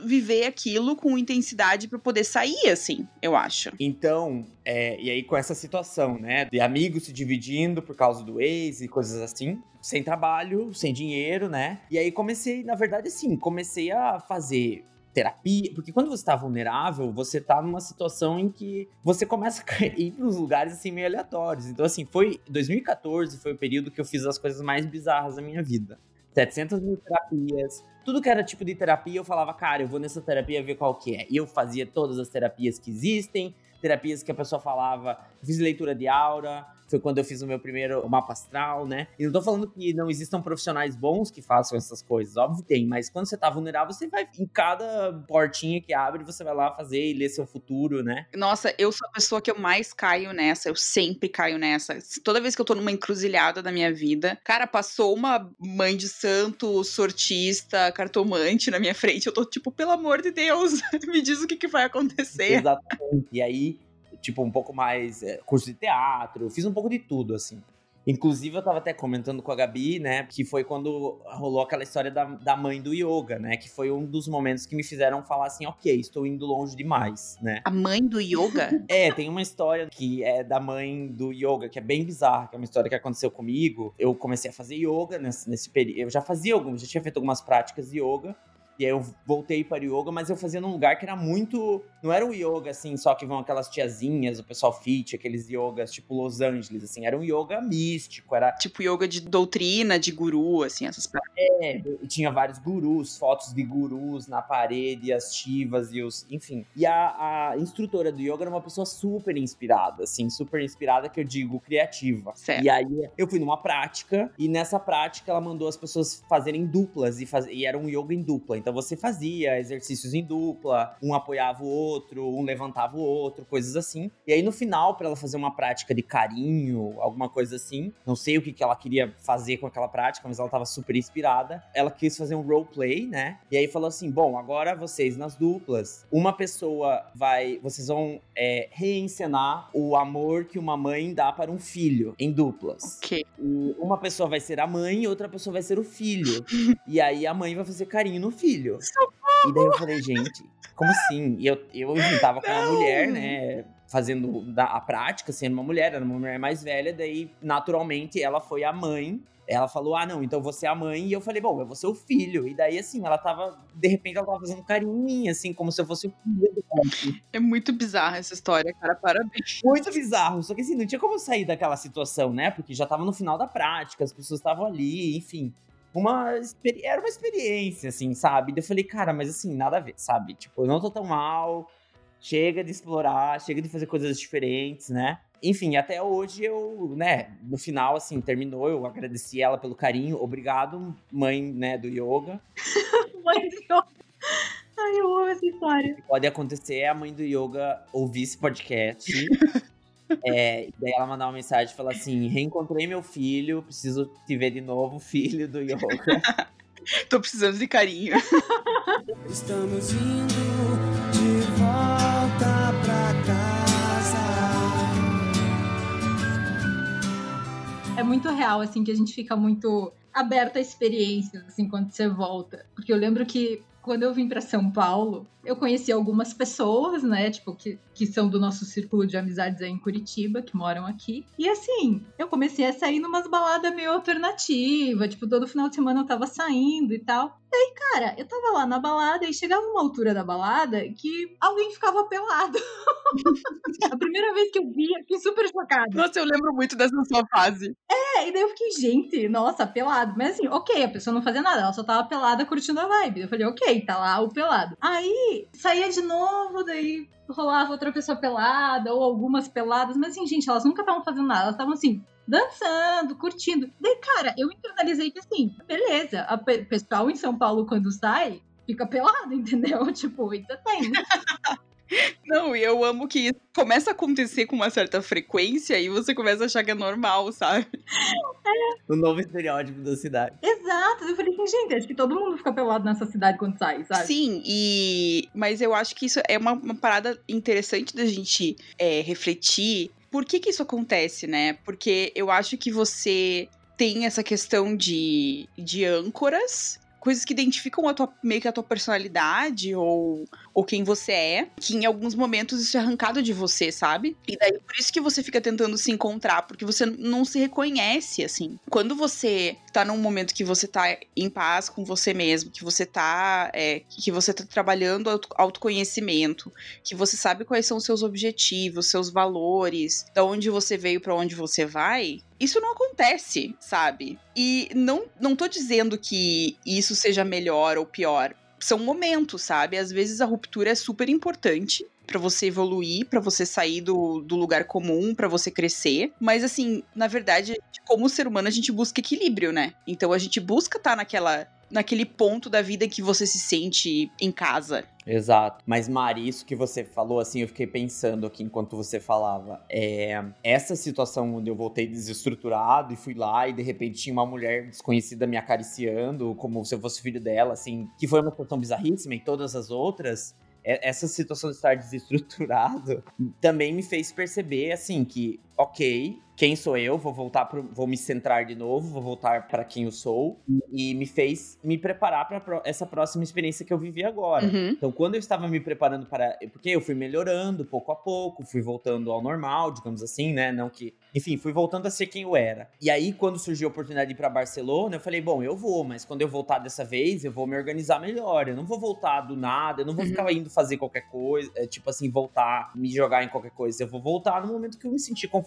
viver aquilo com intensidade para poder sair, assim, eu acho. Então, é, e aí com essa situação, né, de amigos se dividindo por causa do ex e coisas assim, sem trabalho, sem dinheiro, né? E aí comecei, na verdade, assim, comecei a fazer terapia, porque quando você tá vulnerável, você tá numa situação em que você começa a ir uns lugares assim meio aleatórios. Então assim, foi 2014 foi o período que eu fiz as coisas mais bizarras da minha vida. 700 mil terapias, tudo que era tipo de terapia, eu falava, cara, eu vou nessa terapia ver qual que é. E eu fazia todas as terapias que existem, terapias que a pessoa falava, fiz leitura de aura, foi quando eu fiz o meu primeiro mapa astral, né? E não tô falando que não existam profissionais bons que façam essas coisas, óbvio que tem, mas quando você tá vulnerável, você vai em cada portinha que abre, você vai lá fazer e ler seu futuro, né? Nossa, eu sou a pessoa que eu mais caio nessa, eu sempre caio nessa. Toda vez que eu tô numa encruzilhada da minha vida, cara, passou uma mãe de santo, sortista, cartomante na minha frente, eu tô tipo, pelo amor de Deus, me diz o que, que vai acontecer. Exatamente. E aí, tipo, um pouco mais é, curso de teatro, fiz um pouco de tudo, assim. Inclusive, eu tava até comentando com a Gabi, né? Que foi quando rolou aquela história da, da mãe do yoga, né? Que foi um dos momentos que me fizeram falar assim: ok, estou indo longe demais, né? A mãe do yoga? É, tem uma história que é da mãe do yoga, que é bem bizarra, que é uma história que aconteceu comigo. Eu comecei a fazer yoga nesse, nesse período. Eu já fazia alguns, já tinha feito algumas práticas de yoga. E aí eu voltei para o yoga, mas eu fazia num lugar que era muito. Não era o yoga, assim, só que vão aquelas tiazinhas, o pessoal fit, aqueles yogas tipo Los Angeles, assim. Era um yoga místico, era. Tipo yoga de doutrina, de guru, assim, essas paradas. É, tinha vários gurus, fotos de gurus na parede, as chivas e os. Enfim. E a, a instrutora do yoga era uma pessoa super inspirada, assim, super inspirada, que eu digo criativa. Certo. E aí eu fui numa prática, e nessa prática ela mandou as pessoas fazerem duplas, e, faz... e era um yoga em dupla. Então você fazia exercícios em dupla, um apoiava o outro, um levantava o outro, coisas assim. E aí no final, para ela fazer uma prática de carinho, alguma coisa assim, não sei o que, que ela queria fazer com aquela prática, mas ela tava super inspirada. Ela quis fazer um roleplay, né? E aí falou assim: bom, agora vocês nas duplas, uma pessoa vai. Vocês vão é, reencenar o amor que uma mãe dá para um filho em duplas. Ok. E uma pessoa vai ser a mãe e outra pessoa vai ser o filho. e aí a mãe vai fazer carinho no filho. E daí eu falei, gente, como assim? E eu, eu enfim, tava com uma mulher, né? Fazendo da- a prática, sendo uma mulher, era uma mulher mais velha, daí, naturalmente, ela foi a mãe. Ela falou, ah, não, então você é a mãe. E eu falei, bom, eu vou ser o filho. E daí, assim, ela tava, de repente, ela tava fazendo carinho em mim, assim, como se eu fosse o filho. É muito bizarra essa história, cara. Parabéns. Muito bizarro. Só que assim, não tinha como sair daquela situação, né? Porque já tava no final da prática, as pessoas estavam ali, enfim. Uma era uma experiência, assim, sabe? Daí eu falei, cara, mas assim, nada a ver, sabe? Tipo, eu não tô tão mal. Chega de explorar, chega de fazer coisas diferentes, né? Enfim, até hoje eu, né, no final, assim, terminou, eu agradeci ela pelo carinho, obrigado, mãe, né, do yoga. Mãe do yoga. Ai, eu amo essa história. Pode acontecer a mãe do yoga ouvir esse podcast. é, e daí ela mandar uma mensagem e falar assim: reencontrei meu filho, preciso te ver de novo, filho do yoga. Tô precisando de carinho. Estamos indo de volta pra casa. É muito real, assim, que a gente fica muito aberta a experiências, assim, quando você volta. Porque eu lembro que quando eu vim pra São Paulo, eu conheci algumas pessoas, né, tipo, que, que são do nosso círculo de amizades aí em Curitiba, que moram aqui. E assim, eu comecei a sair numas baladas meio alternativas, tipo, todo final de semana eu tava saindo e tal. E aí, cara, eu tava lá na balada e chegava uma altura da balada que alguém ficava pelado. a primeira vez que eu vi, eu fiquei super chocada. Nossa, eu lembro muito dessa sua fase. É, e daí eu fiquei, gente, nossa, pelado. Mas assim, ok, a pessoa não fazia nada, ela só tava pelada curtindo a vibe. Eu falei, ok, tá lá o pelado. Aí saía de novo, daí rolava outra pessoa pelada, ou algumas peladas, mas assim, gente, elas nunca estavam fazendo nada, elas estavam assim. Dançando, curtindo. Daí, cara, eu internalizei que assim, beleza, a pe- pessoal em São Paulo, quando sai, fica pelado, entendeu? Tipo, então tem. Não, e eu amo que começa a acontecer com uma certa frequência e você começa a achar que é normal, sabe? O novo estereótipo da cidade. Exato. Eu falei assim, gente, acho que todo mundo fica pelado nessa cidade quando sai, sabe? Sim, e. Mas eu acho que isso é uma, uma parada interessante da gente é, refletir. Por que, que isso acontece, né? Porque eu acho que você tem essa questão de, de âncoras coisas que identificam a tua, meio que a tua personalidade ou, ou quem você é, que em alguns momentos isso é arrancado de você, sabe? E daí por isso que você fica tentando se encontrar, porque você não se reconhece, assim. Quando você tá num momento que você tá em paz com você mesmo, que você tá, é, que você tá trabalhando auto, autoconhecimento, que você sabe quais são os seus objetivos, seus valores, da onde você veio para onde você vai, isso não acontece, sabe? E não, não tô dizendo que isso seja melhor ou pior. São momentos, sabe? Às vezes a ruptura é super importante para você evoluir, para você sair do, do lugar comum, para você crescer. Mas assim, na verdade, como ser humano, a gente busca equilíbrio, né? Então a gente busca estar tá naquela naquele ponto da vida que você se sente em casa. Exato. Mas, Mari, isso que você falou, assim, eu fiquei pensando aqui enquanto você falava. É, essa situação onde eu voltei desestruturado e fui lá e de repente tinha uma mulher desconhecida me acariciando, como se eu fosse filho dela, assim, que foi uma situação bizarríssima e todas as outras essa situação de estar desestruturado também me fez perceber, assim, que, ok, quem sou eu, vou voltar pro, vou me centrar de novo, vou voltar para quem eu sou e me fez me preparar para essa próxima experiência que eu vivi agora. Uhum. Então, quando eu estava me preparando para, porque eu fui melhorando pouco a pouco, fui voltando ao normal, digamos assim, né? Não que, enfim, fui voltando a ser quem eu era. E aí, quando surgiu a oportunidade de ir para Barcelona, eu falei, bom, eu vou, mas quando eu voltar dessa vez, eu vou me organizar melhor. Eu não vou voltar do nada, eu não vou uhum. ficar indo fazer qualquer coisa, é, tipo assim, voltar, me jogar em qualquer coisa. Eu vou voltar no momento que eu me sentir confortável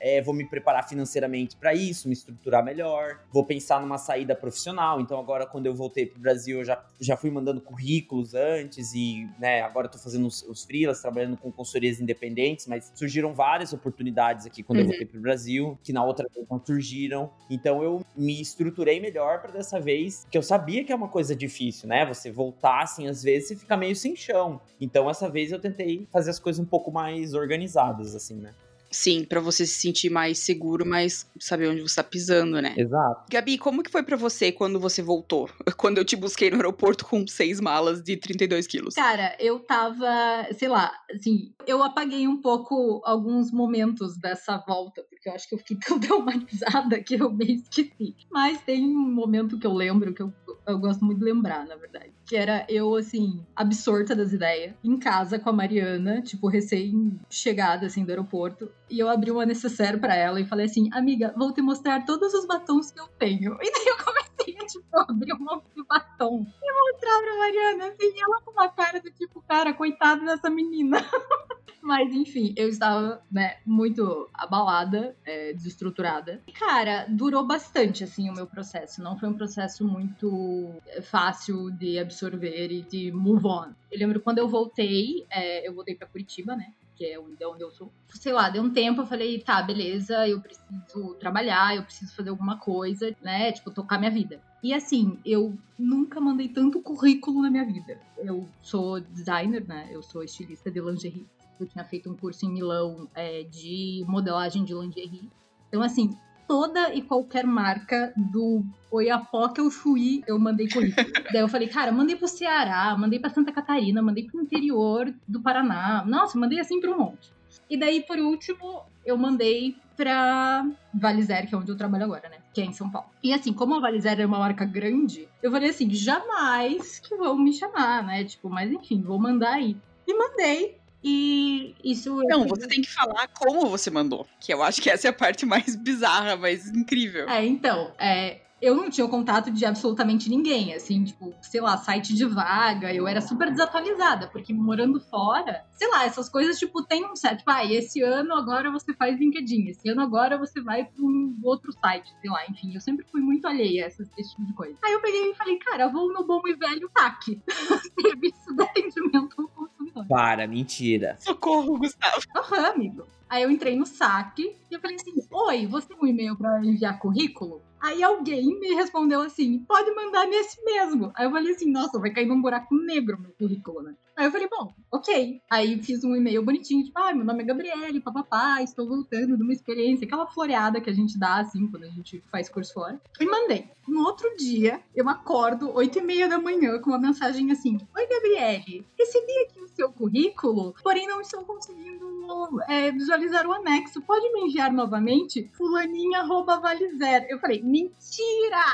é, vou me preparar financeiramente para isso, me estruturar melhor, vou pensar numa saída profissional. Então, agora, quando eu voltei pro Brasil, eu já, já fui mandando currículos antes e, né, agora tô fazendo os, os freelas, trabalhando com consultorias independentes, mas surgiram várias oportunidades aqui quando uhum. eu voltei pro Brasil, que na outra vez não surgiram. Então, eu me estruturei melhor para dessa vez, que eu sabia que é uma coisa difícil, né? Você voltar, assim, às vezes você fica meio sem chão. Então, essa vez eu tentei fazer as coisas um pouco mais organizadas, assim, né? Sim, para você se sentir mais seguro, mas saber onde você tá pisando, né? Exato. Gabi, como que foi para você quando você voltou? Quando eu te busquei no aeroporto com seis malas de 32 quilos? Cara, eu tava, sei lá, assim, eu apaguei um pouco alguns momentos dessa volta, porque eu acho que eu fiquei tão traumatizada que eu me esqueci. Mas tem um momento que eu lembro, que eu, eu gosto muito de lembrar, na verdade. Que era eu, assim, absorta das ideias, em casa com a Mariana, tipo, recém-chegada, assim, do aeroporto e eu abri uma necessaire para ela e falei assim, amiga, vou te mostrar todos os batons que eu tenho. E daí eu comecei a, tipo, abrir um monte de batom e mostrar pra Mariana, assim, ela com uma cara do tipo, cara, coitada dessa menina. Mas, enfim, eu estava, né, muito abalada, é, desestruturada. E, cara, durou bastante, assim, o meu processo. Não foi um processo muito é, fácil de absorver e de move on. Eu lembro quando eu voltei, é, eu voltei para Curitiba, né? Que é onde eu sou. Sei lá, deu um tempo, eu falei, tá, beleza, eu preciso trabalhar, eu preciso fazer alguma coisa, né? Tipo, tocar minha vida. E assim, eu nunca mandei tanto currículo na minha vida. Eu sou designer, né? Eu sou estilista de lingerie. Eu tinha feito um curso em Milão é, de modelagem de lingerie. Então, assim, toda e qualquer marca do Oiapoque ao Chuí, eu mandei currículo. Daí eu falei, cara, mandei pro Ceará, mandei pra Santa Catarina, mandei pro interior do Paraná. Nossa, mandei assim pra um monte. E daí, por último, eu mandei pra Valizer, que é onde eu trabalho agora, né? Que é em São Paulo. E assim, como a Valizer é uma marca grande, eu falei assim, jamais que vão me chamar, né? Tipo, mas enfim, vou mandar aí. E mandei. E isso. Não, você tem que falar como você mandou. Que eu acho que essa é a parte mais bizarra, mais incrível. É, então, é, eu não tinha o contato de absolutamente ninguém, assim, tipo, sei lá, site de vaga, eu era super desatualizada, porque morando fora, sei lá, essas coisas, tipo, tem um set, tipo, ah, esse ano agora você faz LinkedIn, esse ano agora você vai para um outro site, sei lá, enfim, eu sempre fui muito alheia a esse, esse tipo de coisa. Aí eu peguei e falei, cara, vou no bom e velho TAC, Serviço de Atendimento ao Consumidor. Para, mentira. Socorro, Gustavo. Aham, amigo. Aí eu entrei no saque e eu falei assim: Oi, você tem um e-mail para enviar currículo? Aí alguém me respondeu assim: pode mandar nesse mesmo. Aí eu falei assim: nossa, vai cair num buraco negro meu currículo, né? Aí eu falei, bom, ok. Aí fiz um e-mail bonitinho, tipo, ah, meu nome é Gabriele, papapá, estou voltando de uma experiência, aquela floreada que a gente dá, assim, quando a gente faz curso fora. E mandei. No outro dia, eu acordo, oito e meia da manhã, com uma mensagem assim, Oi, Gabriele, recebi aqui o seu currículo, porém não estou conseguindo é, visualizar o anexo. Pode me enviar novamente? Fulaninha zero. Eu falei, mentira!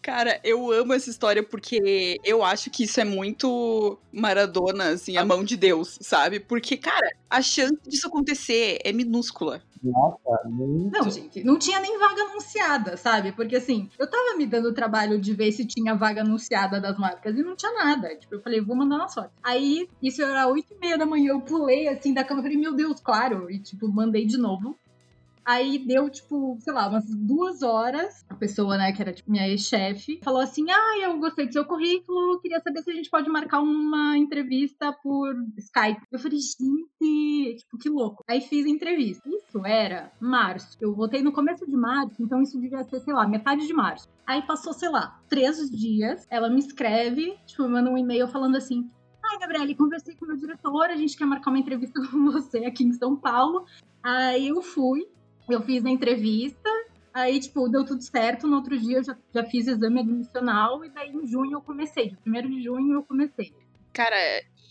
Cara, eu amo essa história porque eu acho que isso é muito Maradona, assim, a mão de Deus, sabe? Porque, cara, a chance disso acontecer é minúscula. Nossa, muito. Não, gente, não tinha nem vaga anunciada, sabe? Porque assim, eu tava me dando o trabalho de ver se tinha vaga anunciada das marcas e não tinha nada. Tipo, eu falei, vou mandar na sorte. Aí, isso era oito e meia da manhã, eu pulei assim da cama e falei, meu Deus, claro. E tipo, mandei de novo. Aí deu, tipo, sei lá, umas duas horas. A pessoa, né, que era tipo minha ex-chefe, falou assim: Ah, eu gostei do seu currículo, queria saber se a gente pode marcar uma entrevista por Skype. Eu falei, gente, tipo, que louco. Aí fiz a entrevista. Isso era março. Eu voltei no começo de março, então isso devia ser, sei lá, metade de março. Aí passou, sei lá, três dias. Ela me escreve, tipo, me manda um e-mail falando assim: Ai, Gabriele, conversei com o meu diretor, a gente quer marcar uma entrevista com você aqui em São Paulo. Aí eu fui, eu fiz a entrevista, aí, tipo, deu tudo certo. No outro dia eu já, já fiz exame admissional e daí em junho eu comecei. 1 de junho eu comecei. Cara,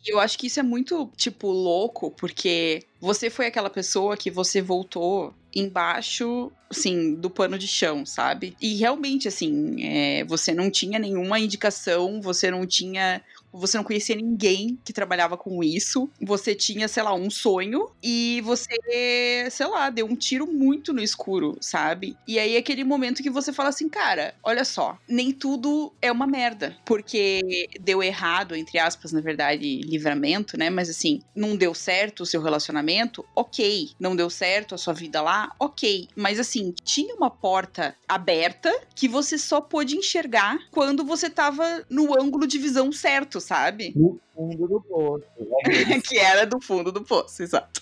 eu acho que isso é muito, tipo, louco, porque você foi aquela pessoa que você voltou embaixo, assim, do pano de chão, sabe? E realmente, assim, é, você não tinha nenhuma indicação, você não tinha você não conhecia ninguém que trabalhava com isso, você tinha, sei lá, um sonho e você, sei lá, deu um tiro muito no escuro, sabe? E aí é aquele momento que você fala assim, cara, olha só, nem tudo é uma merda, porque deu errado, entre aspas, na verdade, livramento, né? Mas assim, não deu certo o seu relacionamento, ok. Não deu certo a sua vida lá, ok. Mas assim, tinha uma porta aberta que você só pôde enxergar quando você tava no ângulo de visão certo, sabe? No fundo do poço. É que era do fundo do poço, exato.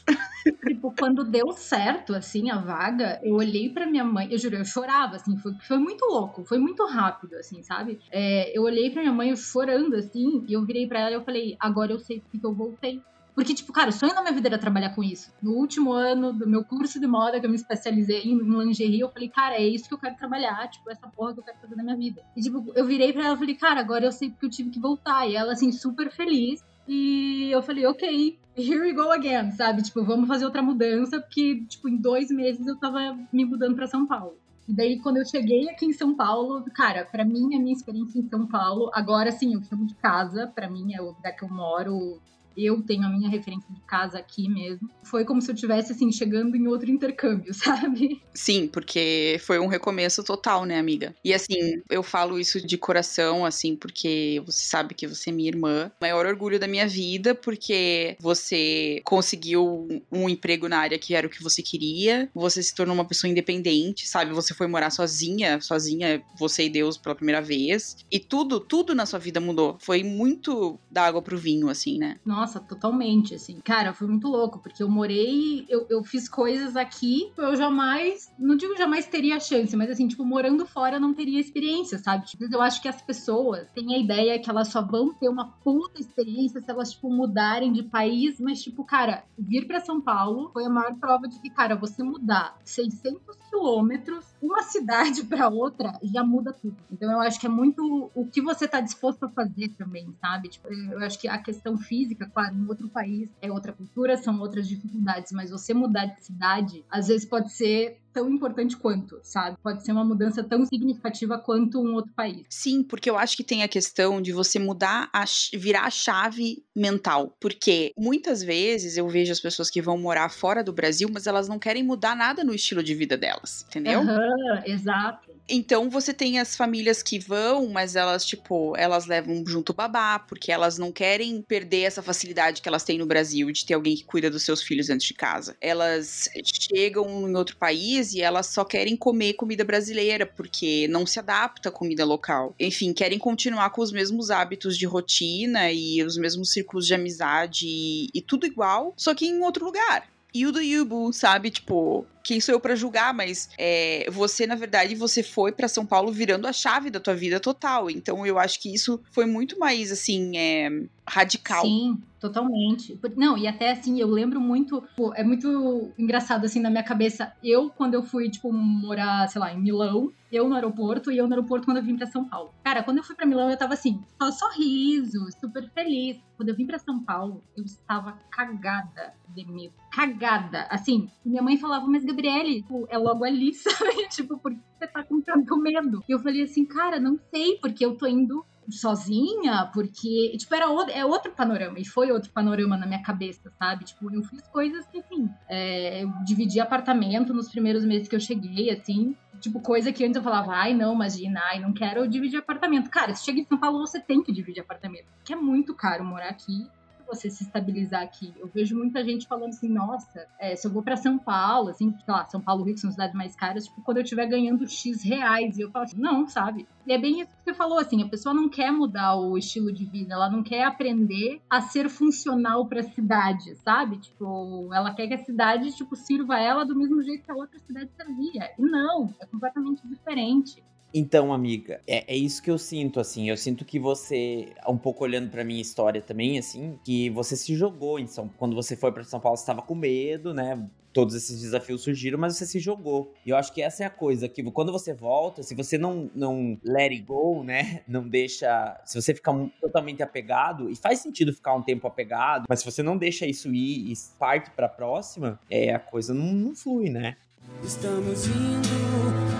Tipo, quando deu certo, assim, a vaga, eu olhei pra minha mãe, eu juro, eu chorava, assim, foi, foi muito louco, foi muito rápido, assim, sabe? É, eu olhei pra minha mãe, eu chorando, assim, e eu virei pra ela e eu falei, agora eu sei porque eu voltei. Porque, tipo, cara, o sonho da minha vida era trabalhar com isso. No último ano do meu curso de moda, que eu me especializei em lingerie, eu falei, cara, é isso que eu quero trabalhar, tipo, essa porra que eu quero fazer na minha vida. E, tipo, eu virei pra ela e falei, cara, agora eu sei porque eu tive que voltar. E ela, assim, super feliz. E eu falei, ok, here we go again, sabe? Tipo, vamos fazer outra mudança, porque, tipo, em dois meses eu tava me mudando pra São Paulo. E daí, quando eu cheguei aqui em São Paulo, cara, para mim, a minha experiência em São Paulo, agora sim, eu chamo de casa, para mim é o lugar que eu moro eu tenho a minha referência de casa aqui mesmo. Foi como se eu tivesse assim chegando em outro intercâmbio, sabe? Sim, porque foi um recomeço total, né, amiga? E assim, eu falo isso de coração, assim, porque você sabe que você é minha irmã. O maior orgulho da minha vida, porque você conseguiu um emprego na área que era o que você queria, você se tornou uma pessoa independente, sabe? Você foi morar sozinha, sozinha, você e Deus pela primeira vez. E tudo, tudo na sua vida mudou. Foi muito da água pro vinho, assim, né? Nossa, nossa, totalmente, assim. Cara, foi muito louco, porque eu morei, eu, eu fiz coisas aqui, eu jamais, não digo jamais teria chance, mas assim, tipo, morando fora eu não teria experiência, sabe? Tipo, eu acho que as pessoas têm a ideia que elas só vão ter uma puta experiência se elas, tipo, mudarem de país, mas, tipo, cara, vir para São Paulo foi a maior prova de que, cara, você mudar 600 quilômetros, uma cidade para outra, já muda tudo. Então eu acho que é muito o que você tá disposto a fazer também, sabe? Tipo, eu acho que a questão física, claro, em outro país é outra cultura, são outras dificuldades, mas você mudar de cidade, às vezes pode ser tão importante quanto, sabe? Pode ser uma mudança tão significativa quanto um outro país. Sim, porque eu acho que tem a questão de você mudar, a, virar a chave mental. Porque muitas vezes eu vejo as pessoas que vão morar fora do Brasil, mas elas não querem mudar nada no estilo de vida delas, entendeu? Uhum, exato. Então você tem as famílias que vão, mas elas, tipo, elas levam junto o babá, porque elas não querem perder essa facilidade que elas têm no Brasil de ter alguém que cuida dos seus filhos dentro de casa. Elas chegam em outro país e elas só querem comer comida brasileira, porque não se adapta à comida local. Enfim, querem continuar com os mesmos hábitos de rotina e os mesmos círculos de amizade e, e tudo igual, só que em outro lugar. E o do Yubu, sabe? Tipo, quem sou eu para julgar, mas é, você, na verdade, você foi para São Paulo virando a chave da tua vida total. Então eu acho que isso foi muito mais, assim, é, radical. Sim, totalmente. Não, e até assim, eu lembro muito, pô, é muito engraçado assim na minha cabeça. Eu, quando eu fui, tipo, morar, sei lá, em Milão, eu no aeroporto e eu no aeroporto quando eu vim para São Paulo. Cara, quando eu fui para Milão, eu tava assim, só sorriso, super feliz. Quando eu vim para São Paulo, eu estava cagada de medo. Cagada. Assim, minha mãe falava, mas Gabriele, tipo, é logo ali, sabe? tipo, por que você tá com tanto medo? E eu falei assim, cara, não sei, porque eu tô indo sozinha, porque, tipo, era outro, é outro panorama, e foi outro panorama na minha cabeça, sabe? Tipo, eu fiz coisas que, assim, é, eu dividi apartamento nos primeiros meses que eu cheguei, assim, tipo, coisa que antes eu falava, ai, não, imagina, ai, não quero dividir apartamento. Cara, se chega em São Paulo, você tem que dividir apartamento, porque é muito caro morar aqui, você se estabilizar aqui. Eu vejo muita gente falando assim, nossa, é, se eu vou para São Paulo, assim, sei lá, São Paulo, Rio, que são cidades mais caras, tipo, quando eu estiver ganhando X reais, e eu falo assim, não, sabe? E é bem isso que você falou, assim, a pessoa não quer mudar o estilo de vida, ela não quer aprender a ser funcional para a cidade, sabe? Tipo, ela quer que a cidade, tipo, sirva ela do mesmo jeito que a outra cidade servia. E não, é completamente diferente. Então, amiga, é, é isso que eu sinto, assim. Eu sinto que você, um pouco olhando pra minha história também, assim, que você se jogou em São Quando você foi para São Paulo, você tava com medo, né? Todos esses desafios surgiram, mas você se jogou. E eu acho que essa é a coisa, que quando você volta, se você não, não let it go, né? Não deixa. Se você ficar totalmente apegado, e faz sentido ficar um tempo apegado, mas se você não deixa isso ir e parte pra próxima, é, a coisa não, não flui, né? Estamos indo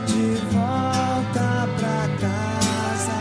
de volta pra casa.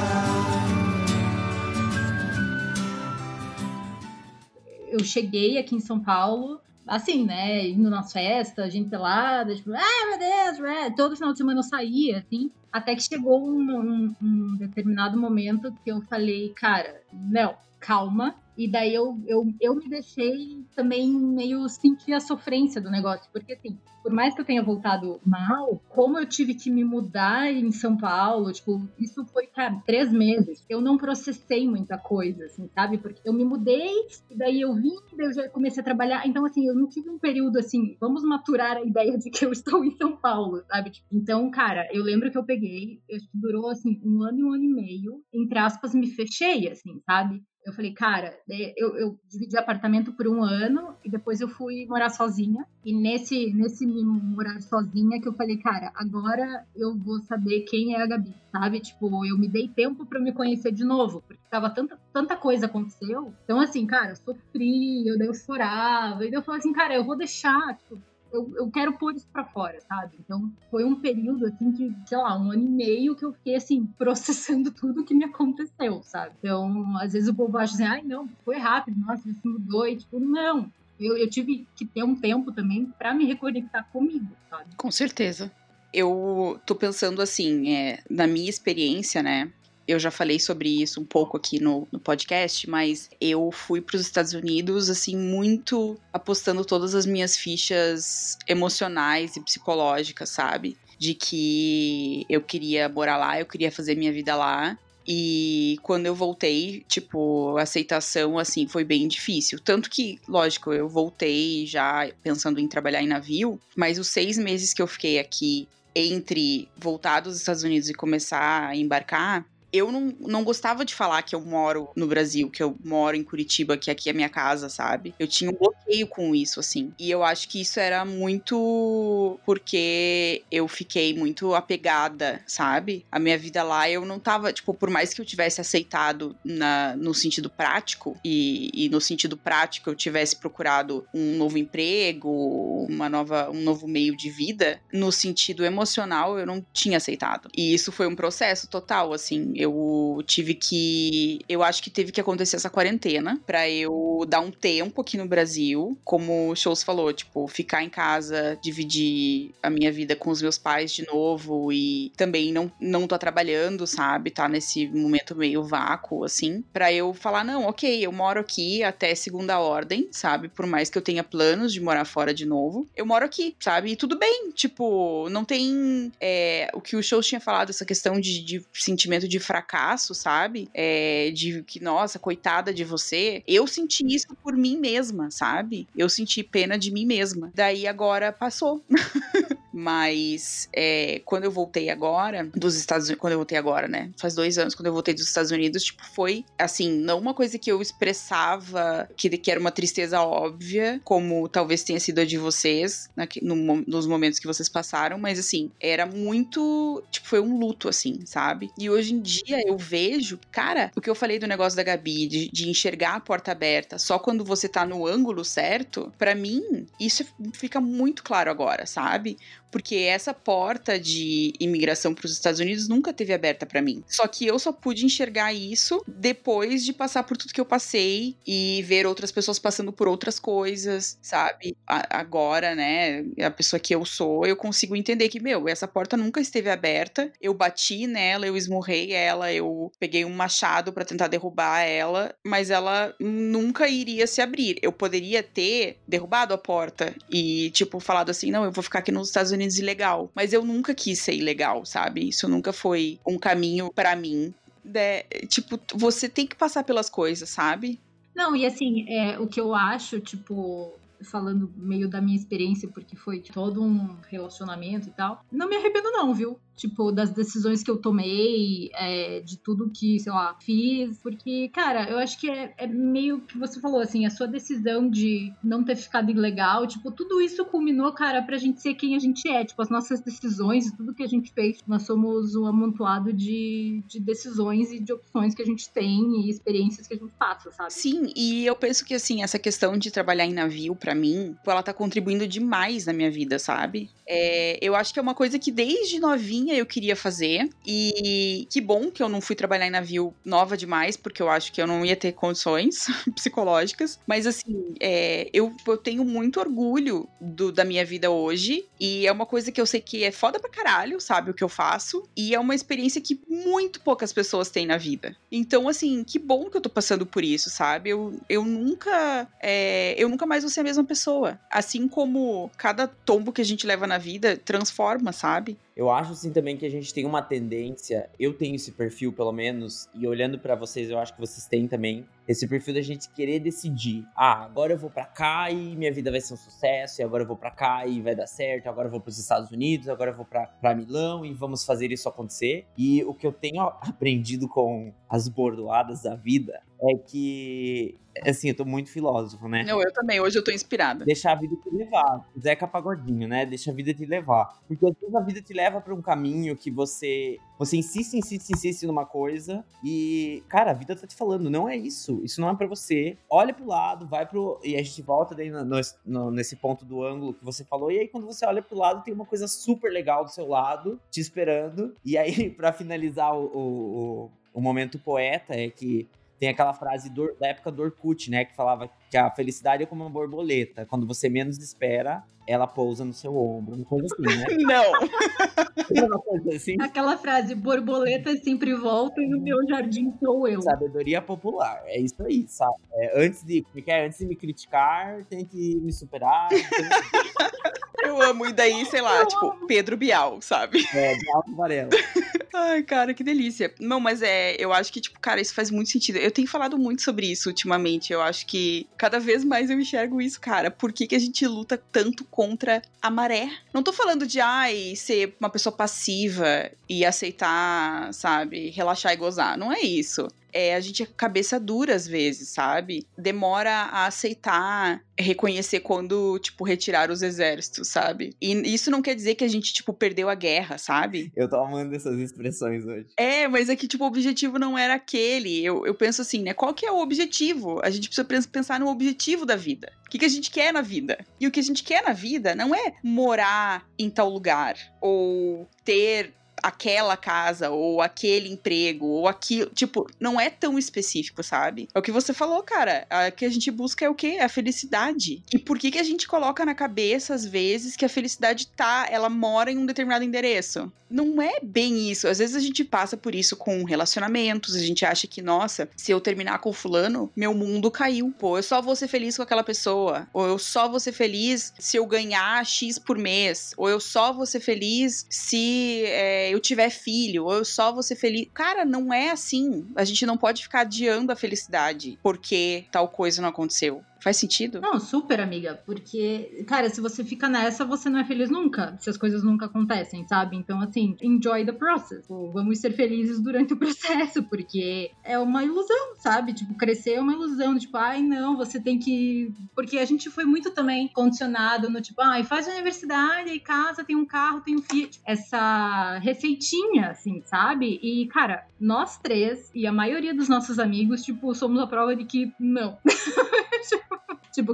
Eu cheguei aqui em São Paulo, assim, né, indo nas festas, gente pelada, tipo, ai meu Deus, é. todo final de semana eu saía, assim, até que chegou um, um, um determinado momento que eu falei, cara, não, calma, e daí eu, eu, eu me deixei também meio sentir a sofrência do negócio. Porque, assim, por mais que eu tenha voltado mal, como eu tive que me mudar em São Paulo, tipo, isso foi, cara, três meses. Eu não processei muita coisa, assim, sabe? Porque eu me mudei, e daí eu vim, daí eu já comecei a trabalhar. Então, assim, eu não tive um período assim, vamos maturar a ideia de que eu estou em São Paulo, sabe? Tipo, então, cara, eu lembro que eu peguei, que durou, assim, um ano e um ano e meio, entre aspas, me fechei, assim, sabe? Eu falei, cara, eu, eu dividi apartamento por um ano e depois eu fui morar sozinha. E nesse, nesse morar sozinha que eu falei, cara, agora eu vou saber quem é a Gabi, sabe? Tipo, eu me dei tempo para me conhecer de novo, porque tava tanta, tanta coisa aconteceu. Então, assim, cara, sofri, eu daí eu chorava. E eu falei assim, cara, eu vou deixar, tipo, eu, eu quero pôr isso pra fora, sabe? Então foi um período, assim, de, sei lá, um ano e meio que eu fiquei, assim, processando tudo que me aconteceu, sabe? Então, às vezes o povo acha assim, ai, não, foi rápido, nossa, isso mudou, e tipo, não. Eu, eu tive que ter um tempo também para me reconectar comigo, sabe? Com certeza. Eu tô pensando assim, é, na minha experiência, né? Eu já falei sobre isso um pouco aqui no, no podcast, mas eu fui para os Estados Unidos, assim, muito apostando todas as minhas fichas emocionais e psicológicas, sabe? De que eu queria morar lá, eu queria fazer minha vida lá. E quando eu voltei, tipo, a aceitação, assim, foi bem difícil. Tanto que, lógico, eu voltei já pensando em trabalhar em navio, mas os seis meses que eu fiquei aqui entre voltar dos Estados Unidos e começar a embarcar, eu não, não gostava de falar que eu moro no Brasil, que eu moro em Curitiba, que aqui é minha casa, sabe? Eu tinha um bloqueio com isso, assim. E eu acho que isso era muito porque eu fiquei muito apegada, sabe? A minha vida lá, eu não tava, tipo, por mais que eu tivesse aceitado na, no sentido prático, e, e no sentido prático eu tivesse procurado um novo emprego, uma nova, um novo meio de vida, no sentido emocional eu não tinha aceitado. E isso foi um processo total, assim eu tive que. Eu acho que teve que acontecer essa quarentena para eu dar um tempo aqui no Brasil. Como o Shows falou, tipo, ficar em casa, dividir a minha vida com os meus pais de novo e também não, não tô trabalhando, sabe? Tá nesse momento meio vácuo, assim. para eu falar, não, ok, eu moro aqui até segunda ordem, sabe? Por mais que eu tenha planos de morar fora de novo, eu moro aqui, sabe? E tudo bem, tipo, não tem. É, o que o Shows tinha falado, essa questão de, de sentimento de fracasso, sabe? É, de que, nossa, coitada de você. Eu senti isso por mim mesma, sabe? Eu senti pena de mim mesma. Daí agora passou. Mas é, quando eu voltei agora, dos Estados Unidos, quando eu voltei agora, né? Faz dois anos, quando eu voltei dos Estados Unidos, tipo, foi assim, não uma coisa que eu expressava que, que era uma tristeza óbvia, como talvez tenha sido a de vocês, no, nos momentos que vocês passaram, mas assim, era muito. Tipo, foi um luto, assim, sabe? E hoje em dia eu vejo, cara, o que eu falei do negócio da Gabi, de, de enxergar a porta aberta só quando você tá no ângulo certo, para mim, isso fica muito claro agora, sabe? Porque essa porta de imigração para os Estados Unidos nunca teve aberta para mim. Só que eu só pude enxergar isso depois de passar por tudo que eu passei e ver outras pessoas passando por outras coisas, sabe? A agora, né, a pessoa que eu sou, eu consigo entender que, meu, essa porta nunca esteve aberta. Eu bati nela, eu esmurrei ela, eu peguei um machado para tentar derrubar ela, mas ela nunca iria se abrir. Eu poderia ter derrubado a porta e, tipo, falado assim: não, eu vou ficar aqui nos Estados Unidos Unidos ilegal. Mas eu nunca quis ser ilegal, sabe? Isso nunca foi um caminho para mim. De, tipo, você tem que passar pelas coisas, sabe? Não, e assim, é, o que eu acho, tipo, falando meio da minha experiência, porque foi todo um relacionamento e tal, não me arrependo, não, viu? Tipo, das decisões que eu tomei, é, de tudo que, sei lá, fiz. Porque, cara, eu acho que é, é, meio que você falou, assim, a sua decisão de não ter ficado ilegal, tipo, tudo isso culminou, cara, pra gente ser quem a gente é. Tipo, as nossas decisões, tudo que a gente fez, nós somos um amontoado de, de decisões e de opções que a gente tem e experiências que a gente passa, sabe? Sim, e eu penso que, assim, essa questão de trabalhar em navio, para mim, ela tá contribuindo demais na minha vida, sabe? É, eu acho que é uma coisa que desde novinha eu queria fazer. E que bom que eu não fui trabalhar em navio nova demais, porque eu acho que eu não ia ter condições psicológicas. Mas assim, é, eu, eu tenho muito orgulho do, da minha vida hoje. E é uma coisa que eu sei que é foda pra caralho, sabe? O que eu faço. E é uma experiência que muito poucas pessoas têm na vida. Então, assim, que bom que eu tô passando por isso, sabe? Eu, eu nunca. É, eu nunca mais vou ser a mesma pessoa. Assim como cada tombo que a gente leva na vida transforma, sabe? Eu acho assim também que a gente tem uma tendência, eu tenho esse perfil pelo menos, e olhando para vocês, eu acho que vocês têm também, esse perfil da gente querer decidir. Ah, agora eu vou para cá e minha vida vai ser um sucesso, e agora eu vou para cá e vai dar certo, agora eu vou para os Estados Unidos, agora eu vou para Milão e vamos fazer isso acontecer. E o que eu tenho aprendido com as bordoadas da vida é que assim, eu tô muito filósofo, né? Não, eu também. Hoje eu tô inspirada. Deixar a vida te levar. Zeca Pagodinho, né? Deixa a vida te levar. Porque às vezes a vida te leva para um caminho que você você insiste, insiste, insiste numa coisa e, cara, a vida tá te falando, não é isso. Isso não é para você. Olha pro lado, vai pro e a gente volta daí no, no, nesse ponto do ângulo que você falou. E aí quando você olha pro lado, tem uma coisa super legal do seu lado te esperando. E aí para finalizar o, o, o momento poeta é que tem aquela frase do, da época do Orkut, né? Que falava que a felicidade é como uma borboleta. Quando você menos espera, ela pousa no seu ombro. Uma coisa assim, né? Não! uma coisa assim. Aquela frase, borboleta sempre volta e no meu jardim sou eu. Sabedoria popular. É isso aí, sabe? É, antes, de, é, antes de me criticar, tem que me superar. Eu amo. E daí, sei lá, eu tipo, amo. Pedro Bial, sabe? É, Bial Varela. Ai, cara, que delícia. Não, mas é, eu acho que, tipo, cara, isso faz muito sentido. Eu tenho falado muito sobre isso ultimamente. Eu acho que cada vez mais eu enxergo isso, cara. Por que, que a gente luta tanto contra a maré? Não tô falando de, ai, ser uma pessoa passiva e aceitar, sabe, relaxar e gozar. Não é isso é, a gente é cabeça dura às vezes, sabe? Demora a aceitar, reconhecer quando, tipo, retirar os exércitos, sabe? E isso não quer dizer que a gente, tipo, perdeu a guerra, sabe? Eu tô amando essas expressões hoje. É, mas é que, tipo, o objetivo não era aquele. Eu, eu penso assim, né? Qual que é o objetivo? A gente precisa pensar no objetivo da vida. O que, que a gente quer na vida? E o que a gente quer na vida não é morar em tal lugar ou ter aquela casa, ou aquele emprego, ou aquilo. Tipo, não é tão específico, sabe? É o que você falou, cara. O que a gente busca é o quê? É a felicidade. E por que, que a gente coloca na cabeça, às vezes, que a felicidade tá, ela mora em um determinado endereço? Não é bem isso. Às vezes a gente passa por isso com relacionamentos, a gente acha que, nossa, se eu terminar com fulano, meu mundo caiu. Pô, eu só vou ser feliz com aquela pessoa. Ou eu só vou ser feliz se eu ganhar X por mês. Ou eu só vou ser feliz se é, eu tiver filho, ou eu só vou ser feliz. Cara, não é assim. A gente não pode ficar adiando a felicidade porque tal coisa não aconteceu Faz sentido? Não, super, amiga. Porque, cara, se você fica nessa, você não é feliz nunca. Se as coisas nunca acontecem, sabe? Então, assim, enjoy the process. Vamos ser felizes durante o processo, porque é uma ilusão, sabe? Tipo, crescer é uma ilusão. Tipo, ai, não, você tem que. Porque a gente foi muito também condicionado no tipo, ai, faz universidade, aí casa, tem um carro, tem um filho. Essa receitinha, assim, sabe? E, cara, nós três e a maioria dos nossos amigos, tipo, somos a prova de que não. tipo,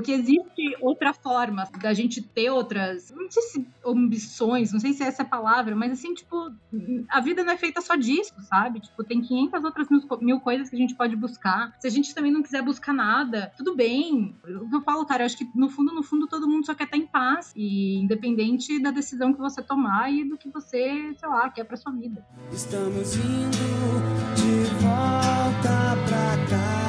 que existe outra forma da gente ter outras, não sei se ambições, não sei se é essa a palavra, mas assim, tipo, a vida não é feita só disso, sabe? Tipo, tem 500 outras mil, mil coisas que a gente pode buscar. Se a gente também não quiser buscar nada, tudo bem. O que eu falo, cara, eu acho que no fundo, no fundo, todo mundo só quer estar em paz e independente da decisão que você tomar e do que você, sei lá, quer pra sua vida. Estamos indo de volta pra casa.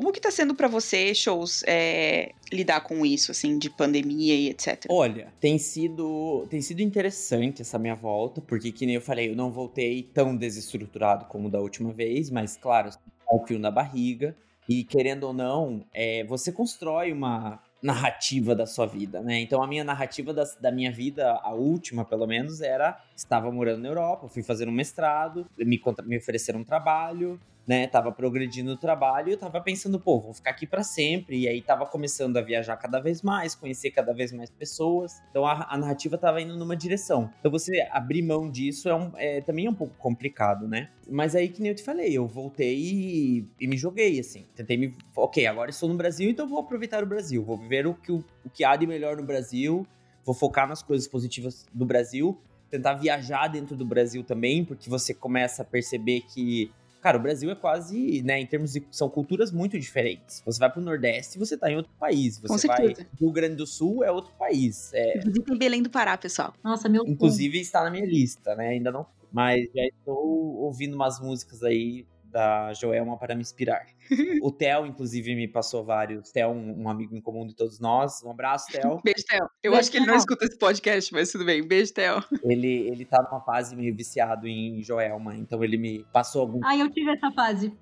Como que tá sendo para você, shows, é, lidar com isso, assim, de pandemia e etc? Olha, tem sido, tem sido interessante essa minha volta, porque, que nem eu falei, eu não voltei tão desestruturado como da última vez, mas, claro, o fio na barriga. E, querendo ou não, é, você constrói uma narrativa da sua vida, né? Então, a minha narrativa da, da minha vida, a última, pelo menos, era... Estava morando na Europa, fui fazer um mestrado, me, me ofereceram um trabalho, né? Tava progredindo no trabalho e eu tava pensando, pô, vou ficar aqui pra sempre. E aí tava começando a viajar cada vez mais, conhecer cada vez mais pessoas. Então a, a narrativa tava indo numa direção. Então você abrir mão disso é, um- é- também é um pouco complicado, né? Mas aí, que nem eu te falei, eu voltei e, e me joguei, assim. Tentei me. Ok, agora estou no Brasil, então vou aproveitar o Brasil. Vou viver o que, o, o que há de melhor no Brasil. Vou focar nas coisas positivas do Brasil. Tentar viajar dentro do Brasil também, porque você começa a perceber que Cara, o Brasil é quase, né, em termos de. São culturas muito diferentes. Você vai pro Nordeste você tá em outro país. Você Com vai certeza. pro Rio Grande do Sul é outro país. É, Visitem Belém do Pará, pessoal. Nossa, meu inclusive está na minha lista, né? Ainda não. Mas já estou ouvindo umas músicas aí da Joelma para me inspirar. o Theo, inclusive, me passou vários. Theo, um, um amigo em comum de todos nós. Um abraço, Theo. Beijo, Theo. Eu Beijo, acho que ele não Theo. escuta esse podcast, mas tudo bem. Beijo, Theo. ele, ele tá numa fase meio viciado em Joelma, então ele me passou algum Ai, eu tive essa fase.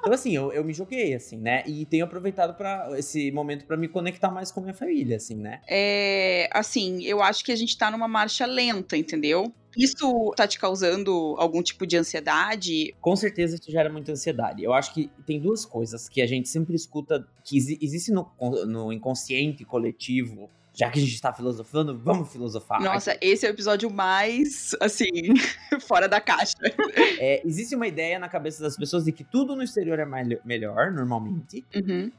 Então, assim, eu, eu me joguei, assim, né? E tenho aproveitado para esse momento pra me conectar mais com minha família, assim, né? É, assim, eu acho que a gente tá numa marcha lenta, entendeu? Isso tá te causando algum tipo de ansiedade? Com certeza isso gera muita ansiedade. Eu acho que tem duas coisas que a gente sempre escuta, que exi existe no, no inconsciente coletivo. Já que a gente tá filosofando, vamos filosofar. Nossa, esse é o episódio mais, assim, fora da caixa. É, existe uma ideia na cabeça das pessoas de que tudo no exterior é mel- melhor, normalmente. Uhum,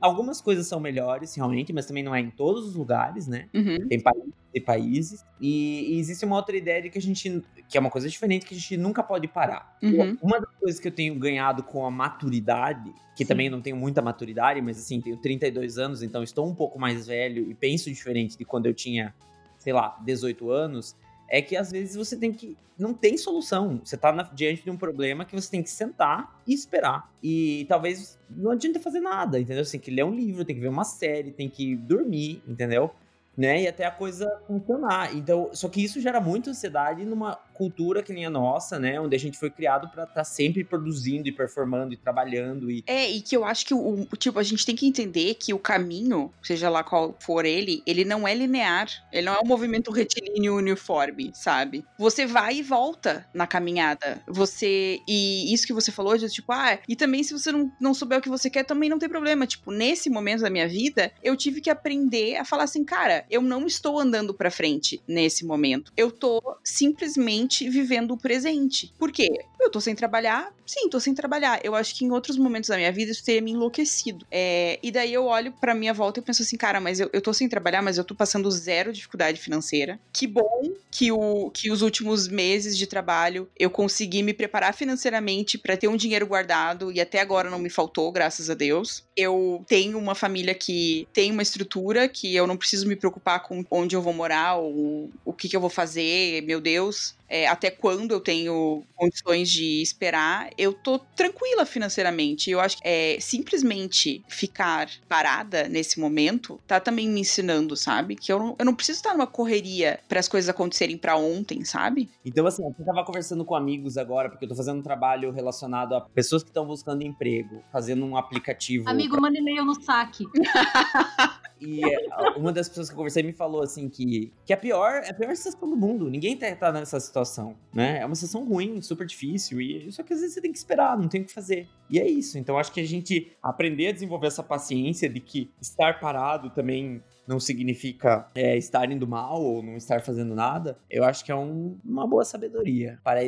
Algumas coisas são melhores, realmente, mas também não é em todos os lugares, né? uhum. Tem países e países. E, e existe uma outra ideia de que a gente. que é uma coisa diferente, que a gente nunca pode parar. Uhum. Uma das coisas que eu tenho ganhado com a maturidade, que Sim. também não tenho muita maturidade, mas assim, tenho 32 anos, então estou um pouco mais velho e penso diferente de quando eu tinha, sei lá, 18 anos, é que às vezes você tem que. Não tem solução. Você tá na- diante de um problema que você tem que sentar e esperar. E talvez não adianta fazer nada, entendeu? Você tem que ler um livro, tem que ver uma série, tem que dormir, entendeu? Né? E até a coisa funcionar. Então, só que isso gera muita ansiedade numa cultura que nem a nossa, né? Onde a gente foi criado pra estar sempre produzindo e performando e trabalhando e É, e que eu acho que o, tipo, a gente tem que entender que o caminho, seja lá qual for ele, ele não é linear. Ele não é um movimento retilíneo uniforme, sabe? Você vai e volta na caminhada. Você. E isso que você falou de tipo, ah, e também se você não, não souber o que você quer, também não tem problema. Tipo, nesse momento da minha vida, eu tive que aprender a falar assim, cara, eu não estou andando pra frente nesse momento. Eu tô simplesmente vivendo o presente. Por quê? Eu tô sem trabalhar? Sim, tô sem trabalhar. Eu acho que em outros momentos da minha vida isso teria me enlouquecido. É, e daí eu olho pra minha volta e penso assim, cara, mas eu, eu tô sem trabalhar, mas eu tô passando zero dificuldade financeira. Que bom que, o, que os últimos meses de trabalho eu consegui me preparar financeiramente pra ter um dinheiro guardado e até agora não me faltou, graças a Deus. Eu tenho uma família que tem uma estrutura que eu não preciso me preocupar com onde eu vou morar ou o que, que eu vou fazer, meu Deus. é, até quando eu tenho condições de esperar, eu tô tranquila financeiramente. Eu acho que é, simplesmente ficar parada nesse momento tá também me ensinando, sabe? Que eu não, eu não preciso estar numa correria para as coisas acontecerem para ontem, sabe? Então, assim, eu tava conversando com amigos agora, porque eu tô fazendo um trabalho relacionado a pessoas que estão buscando emprego, fazendo um aplicativo. Amigo, pra... manda e-mail no saque. E é, uma das pessoas que eu conversei me falou assim que, que a pior é a pior situação do mundo. Ninguém tá, tá nessa situação, né? É uma situação ruim, super difícil. E só que às vezes você tem que esperar, não tem o que fazer. E é isso. Então acho que a gente aprender a desenvolver essa paciência de que estar parado também não significa é, estar indo mal ou não estar fazendo nada, eu acho que é um, uma boa sabedoria para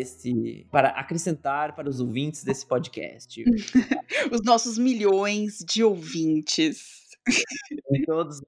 para acrescentar para os ouvintes desse podcast. os nossos milhões de ouvintes. Em todos os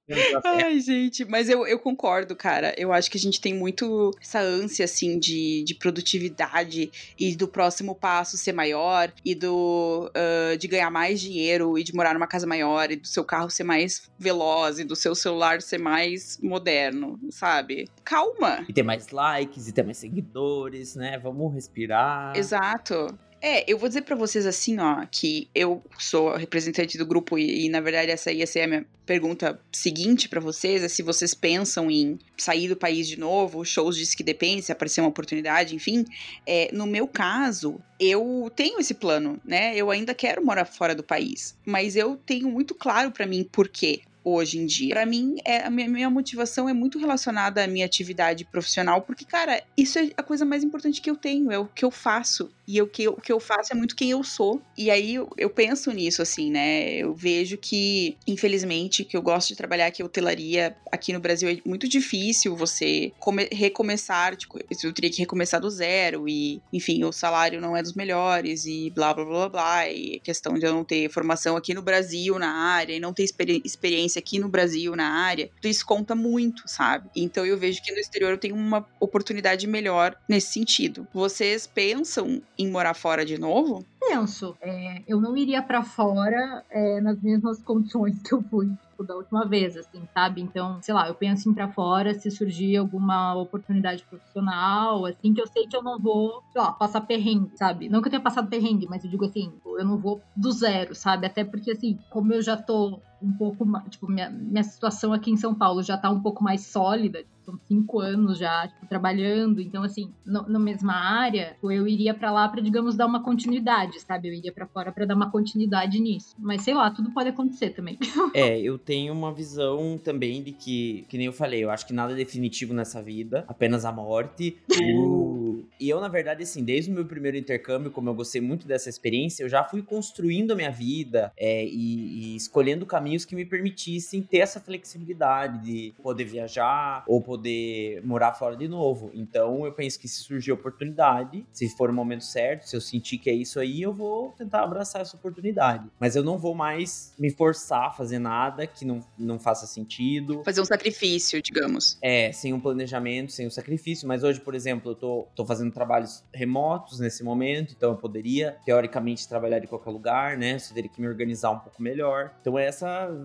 Ai, gente, mas eu, eu concordo, cara. Eu acho que a gente tem muito essa ânsia, assim, de, de produtividade e do próximo passo ser maior e do uh, de ganhar mais dinheiro e de morar numa casa maior e do seu carro ser mais veloz e do seu celular ser mais moderno, sabe? Calma! E ter mais likes e ter mais seguidores, né? Vamos respirar. Exato. É, eu vou dizer para vocês assim, ó, que eu sou representante do grupo e, e, na verdade essa ia ser a minha pergunta seguinte para vocês, é se vocês pensam em sair do país de novo, shows diz que depende, se aparecer uma oportunidade, enfim. É, no meu caso, eu tenho esse plano, né? Eu ainda quero morar fora do país, mas eu tenho muito claro para mim por quê hoje em dia. Para mim, é, a minha, minha, motivação é muito relacionada à minha atividade profissional, porque, cara, isso é a coisa mais importante que eu tenho, é o que eu faço. E o que, o que eu faço é muito quem eu sou. E aí eu, eu, penso nisso, assim, né? Eu vejo que, infelizmente, que eu gosto de trabalhar aqui, hotelaria aqui no Brasil é muito difícil você come, recomeçar, tipo, eu teria que recomeçar do zero, e, enfim, o salário não é dos melhores, e blá blá blá blá, e questão de eu não ter formação aqui no Brasil na área, e não ter experi experiência experiência aqui no Brasil na área, isso conta muito, sabe? Então eu vejo que no exterior eu tenho uma oportunidade melhor nesse sentido. Vocês pensam em morar fora de novo? Penso. É, eu não iria para fora é, nas mesmas condições que eu fui tipo, da última vez, assim, sabe? Então, sei lá, eu penso em pra fora se surgir alguma oportunidade profissional, assim, que eu sei que eu não vou, sei lá, passar perrengue, sabe? Não que eu tenha passado perrengue, mas eu digo assim, eu não vou do zero, sabe? Até porque, assim, como eu já tô um pouco mais, tipo, minha, minha situação aqui em São Paulo já tá um pouco mais sólida, são cinco anos já, tipo, trabalhando. Então, assim, no, na mesma área, tipo, eu iria para lá para, digamos, dar uma continuidade, sabe? Eu iria para fora para dar uma continuidade nisso. Mas sei lá, tudo pode acontecer também. É, eu tenho uma visão também de que, que nem eu falei, eu acho que nada é definitivo nessa vida, apenas a morte. o... E eu, na verdade, assim, desde o meu primeiro intercâmbio, como eu gostei muito dessa experiência, eu já fui construindo a minha vida é, e, e escolhendo caminhos que me permitissem ter essa flexibilidade de poder viajar ou poder morar fora de novo. Então eu penso que se surgir oportunidade, se for o momento certo, se eu sentir que é isso aí, eu vou tentar abraçar essa oportunidade. Mas eu não vou mais me forçar a fazer nada que não, não faça sentido. Fazer um sacrifício, digamos. É, sem um planejamento, sem um sacrifício. Mas hoje, por exemplo, eu tô, tô fazendo trabalhos remotos nesse momento, então eu poderia, teoricamente, trabalhar de qualquer lugar, né? Só teria que me organizar um pouco melhor. Então é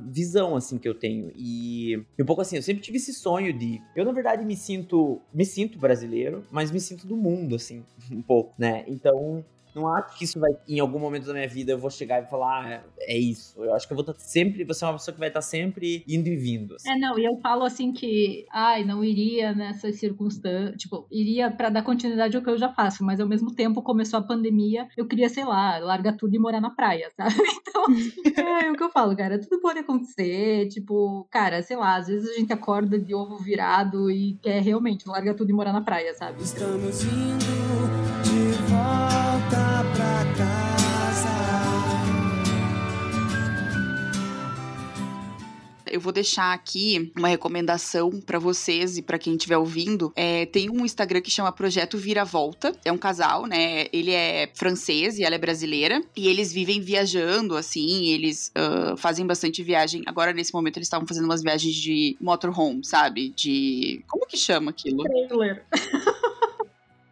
visão, assim, que eu tenho. E, e um pouco assim, eu sempre tive esse sonho de eu, na verdade, me sinto. Me sinto brasileiro, mas me sinto do mundo, assim, um pouco, né? Então, não acho que isso vai, em algum momento da minha vida, eu vou chegar e falar, ah, é isso. Eu acho que eu vou estar sempre, você é uma pessoa que vai estar sempre indo e vindo. Assim. É, não, e eu falo assim que, ai, não iria nessas circunstâncias, tipo, iria para dar continuidade ao que eu já faço, mas ao mesmo tempo começou a pandemia, eu queria, sei lá, largar tudo e morar na praia, sabe? Então, é o que eu falo, cara, tudo pode acontecer, tipo, cara, sei lá, às vezes a gente acorda de ovo virado e quer realmente largar tudo e morar na praia, sabe? Estamos indo Eu vou deixar aqui uma recomendação para vocês e para quem estiver ouvindo. É, tem um Instagram que chama Projeto Vira Volta. É um casal, né? Ele é francês e ela é brasileira. E eles vivem viajando, assim. Eles uh, fazem bastante viagem. Agora, nesse momento, eles estavam fazendo umas viagens de motorhome, sabe? De. Como que chama aquilo? Trailer.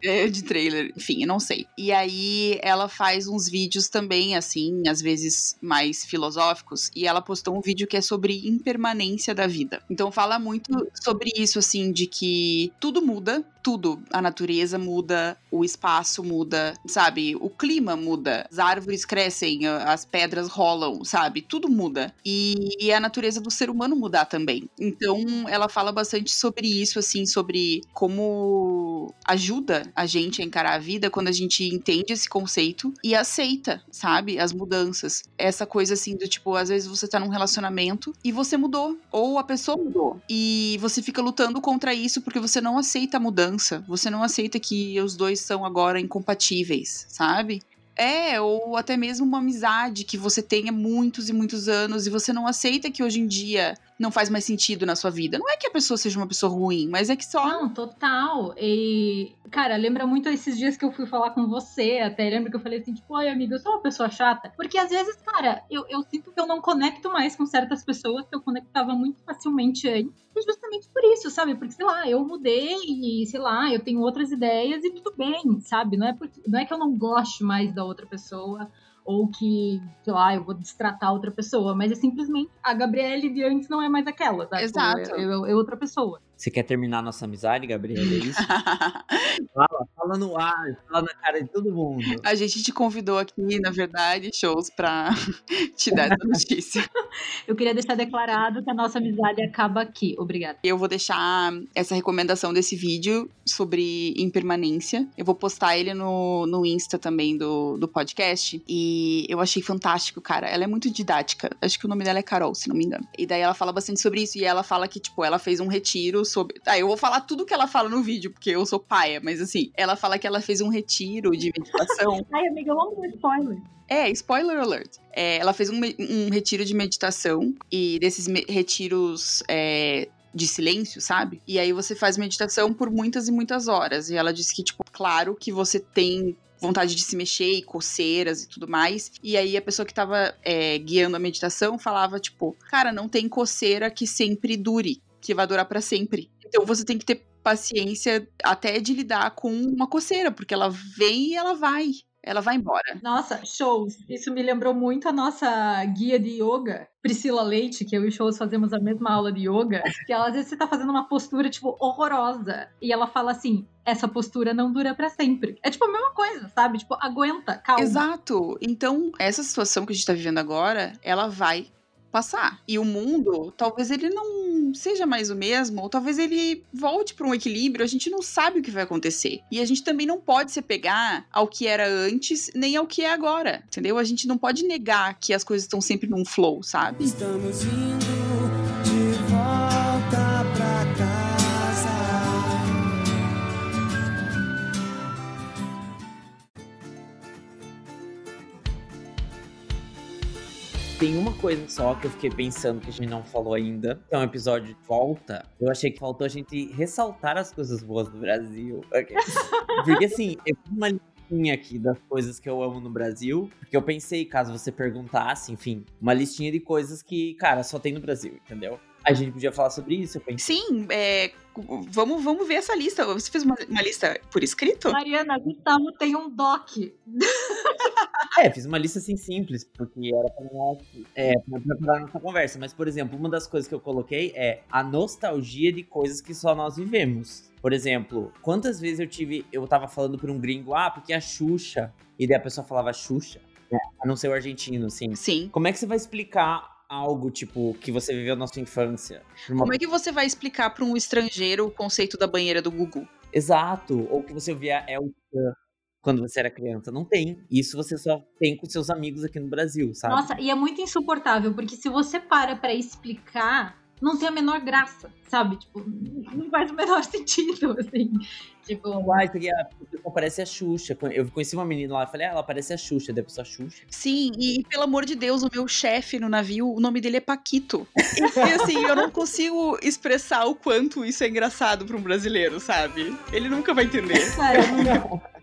É, de trailer, enfim, eu não sei. E aí ela faz uns vídeos também, assim, às vezes mais filosóficos, e ela postou um vídeo que é sobre impermanência da vida. Então fala muito sobre isso, assim, de que tudo muda, tudo. A natureza muda, o espaço muda, sabe? O clima muda, as árvores crescem, as pedras rolam, sabe? Tudo muda. E, e a natureza do ser humano mudar também. Então ela fala bastante sobre isso, assim, sobre como ajuda a gente a encarar a vida quando a gente entende esse conceito e aceita, sabe? As mudanças. Essa coisa assim do tipo, às vezes você tá num relacionamento e você mudou, ou a pessoa mudou. E você fica lutando contra isso porque você não aceita a mudança. Você não aceita que os dois são agora incompatíveis, sabe? É, ou até mesmo uma amizade que você tenha muitos e muitos anos e você não aceita que hoje em dia não faz mais sentido na sua vida. Não é que a pessoa seja uma pessoa ruim, mas é que só. Não, total. E, cara, lembra muito esses dias que eu fui falar com você, até lembra que eu falei assim, tipo, ai, amiga, eu sou uma pessoa chata. Porque às vezes, cara, eu, eu sinto que eu não conecto mais com certas pessoas que eu conectava muito facilmente antes. E justamente por isso, sabe? Porque, sei lá, eu mudei e, sei lá, eu tenho outras ideias e tudo bem, sabe? Não é, porque, não é que eu não goste mais da outra pessoa ou que, sei lá, eu vou destratar outra pessoa, mas é simplesmente a Gabriele de antes não é mais aquela, tá? Exato. É, é, é outra pessoa. Você quer terminar nossa amizade, Gabriela? É isso? fala, fala no ar, fala na cara de todo mundo. A gente te convidou aqui, na verdade, shows pra te dar essa notícia. Eu queria deixar declarado que a nossa amizade acaba aqui. Obrigada. Eu vou deixar essa recomendação desse vídeo sobre impermanência. Eu vou postar ele no, no Insta também do, do podcast. E eu achei fantástico, cara. Ela é muito didática. Acho que o nome dela é Carol, se não me engano. E daí ela fala bastante sobre isso. E ela fala que, tipo, ela fez um retiro sobre. Ah, eu vou falar tudo que ela fala no vídeo, porque eu sou paia, mas assim, ela fala que ela fez um retiro de meditação. Ai, amiga, eu amo spoiler. É, spoiler alert. É, ela fez um, um, retiro de meditação e desses me retiros é, de silêncio, sabe? E aí você faz meditação por muitas e muitas horas. E ela disse que, tipo, claro que você tem vontade de se mexer e coceiras e tudo mais. E aí a pessoa que tava é, guiando a meditação falava, tipo, cara, não tem coceira que sempre dure que vai durar para sempre. Então você tem que ter paciência até de lidar com uma coceira, porque ela vem e ela vai. Ela vai embora. Nossa, shows. Isso me lembrou muito a nossa guia de yoga, Priscila Leite, que eu e shows fazemos a mesma aula de yoga. Que ela, às vezes você tá fazendo uma postura, tipo, horrorosa. E ela fala assim: essa postura não dura para sempre. É tipo a mesma coisa, sabe? Tipo, aguenta, calma. Exato. Então, essa situação que a gente tá vivendo agora, ela vai passar. E o mundo, talvez ele não seja mais o mesmo, ou talvez ele volte para um equilíbrio, a gente não sabe o que vai acontecer. E a gente também não pode se pegar ao que era antes, nem ao que é agora, entendeu? A gente não pode negar que as coisas estão sempre num flow, sabe? Estamos indo Tem uma coisa só que eu fiquei pensando que a gente não falou ainda, que é um episódio de volta. Eu achei que faltou a gente ressaltar as coisas boas do Brasil. Ok. Porque assim, eu fiz uma listinha aqui das coisas que eu amo no Brasil, porque eu pensei, caso você perguntasse, enfim, uma listinha de coisas que, cara, só tem no Brasil, entendeu? A gente podia falar sobre isso, eu pensei. Sim, é, vamos, vamos ver essa lista. Você fez uma, uma lista por escrito? Mariana, Gustavo tem um doc. É, fiz uma lista assim simples, porque era pra, nós, é, pra preparar a nossa conversa. Mas, por exemplo, uma das coisas que eu coloquei é a nostalgia de coisas que só nós vivemos. Por exemplo, quantas vezes eu tive. Eu tava falando pra um gringo, ah, porque a Xuxa. E daí a pessoa falava Xuxa. né? A não ser o argentino, assim. Sim. Como é que você vai explicar algo, tipo, que você viveu na sua infância? Uma- Como é que você vai explicar para um estrangeiro o conceito da banheira do Gugu? Exato. Ou que você ouvia El Chan quando você era criança. Não tem. Isso você só tem com seus amigos aqui no Brasil, sabe? Nossa, e é muito insuportável, porque se você para pra explicar, não tem a menor graça, sabe? Tipo, não faz o menor sentido, assim. Tipo, isso aqui, a pessoa parece a Xuxa. Eu conheci uma menina lá e falei, ah, ela parece a Xuxa. Daí a pessoa, Xuxa. Sim, e pelo amor de Deus, o meu chefe no navio, o nome dele é Paquito. E assim, eu não consigo expressar o quanto isso é engraçado para um brasileiro, sabe? Ele nunca vai entender. cara, não-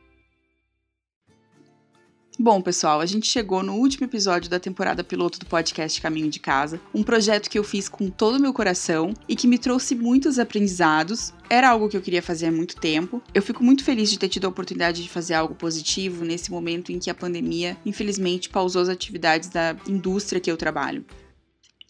Bom, pessoal, a gente chegou no último episódio da temporada piloto do podcast Caminho de Casa, um projeto que eu fiz com todo o meu coração e que me trouxe muitos aprendizados. Era algo que eu queria fazer há muito tempo. Eu fico muito feliz de ter tido a oportunidade de fazer algo positivo nesse momento em que a pandemia, infelizmente, pausou as atividades da indústria que eu trabalho.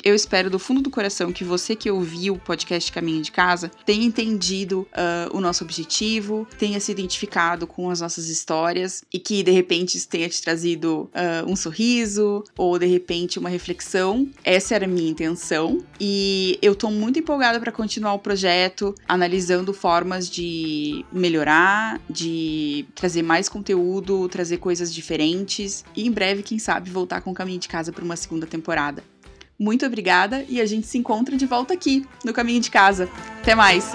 Eu espero do fundo do coração que você que ouviu o podcast Caminho de Casa tenha entendido uh, o nosso objetivo, tenha se identificado com as nossas histórias e que de repente isso tenha te trazido uh, um sorriso ou de repente uma reflexão. Essa era a minha intenção e eu tô muito empolgada para continuar o projeto, analisando formas de melhorar, de trazer mais conteúdo, trazer coisas diferentes e em breve, quem sabe, voltar com o Caminho de Casa para uma segunda temporada. Muito obrigada e a gente se encontra de volta aqui, no caminho de casa. Até mais!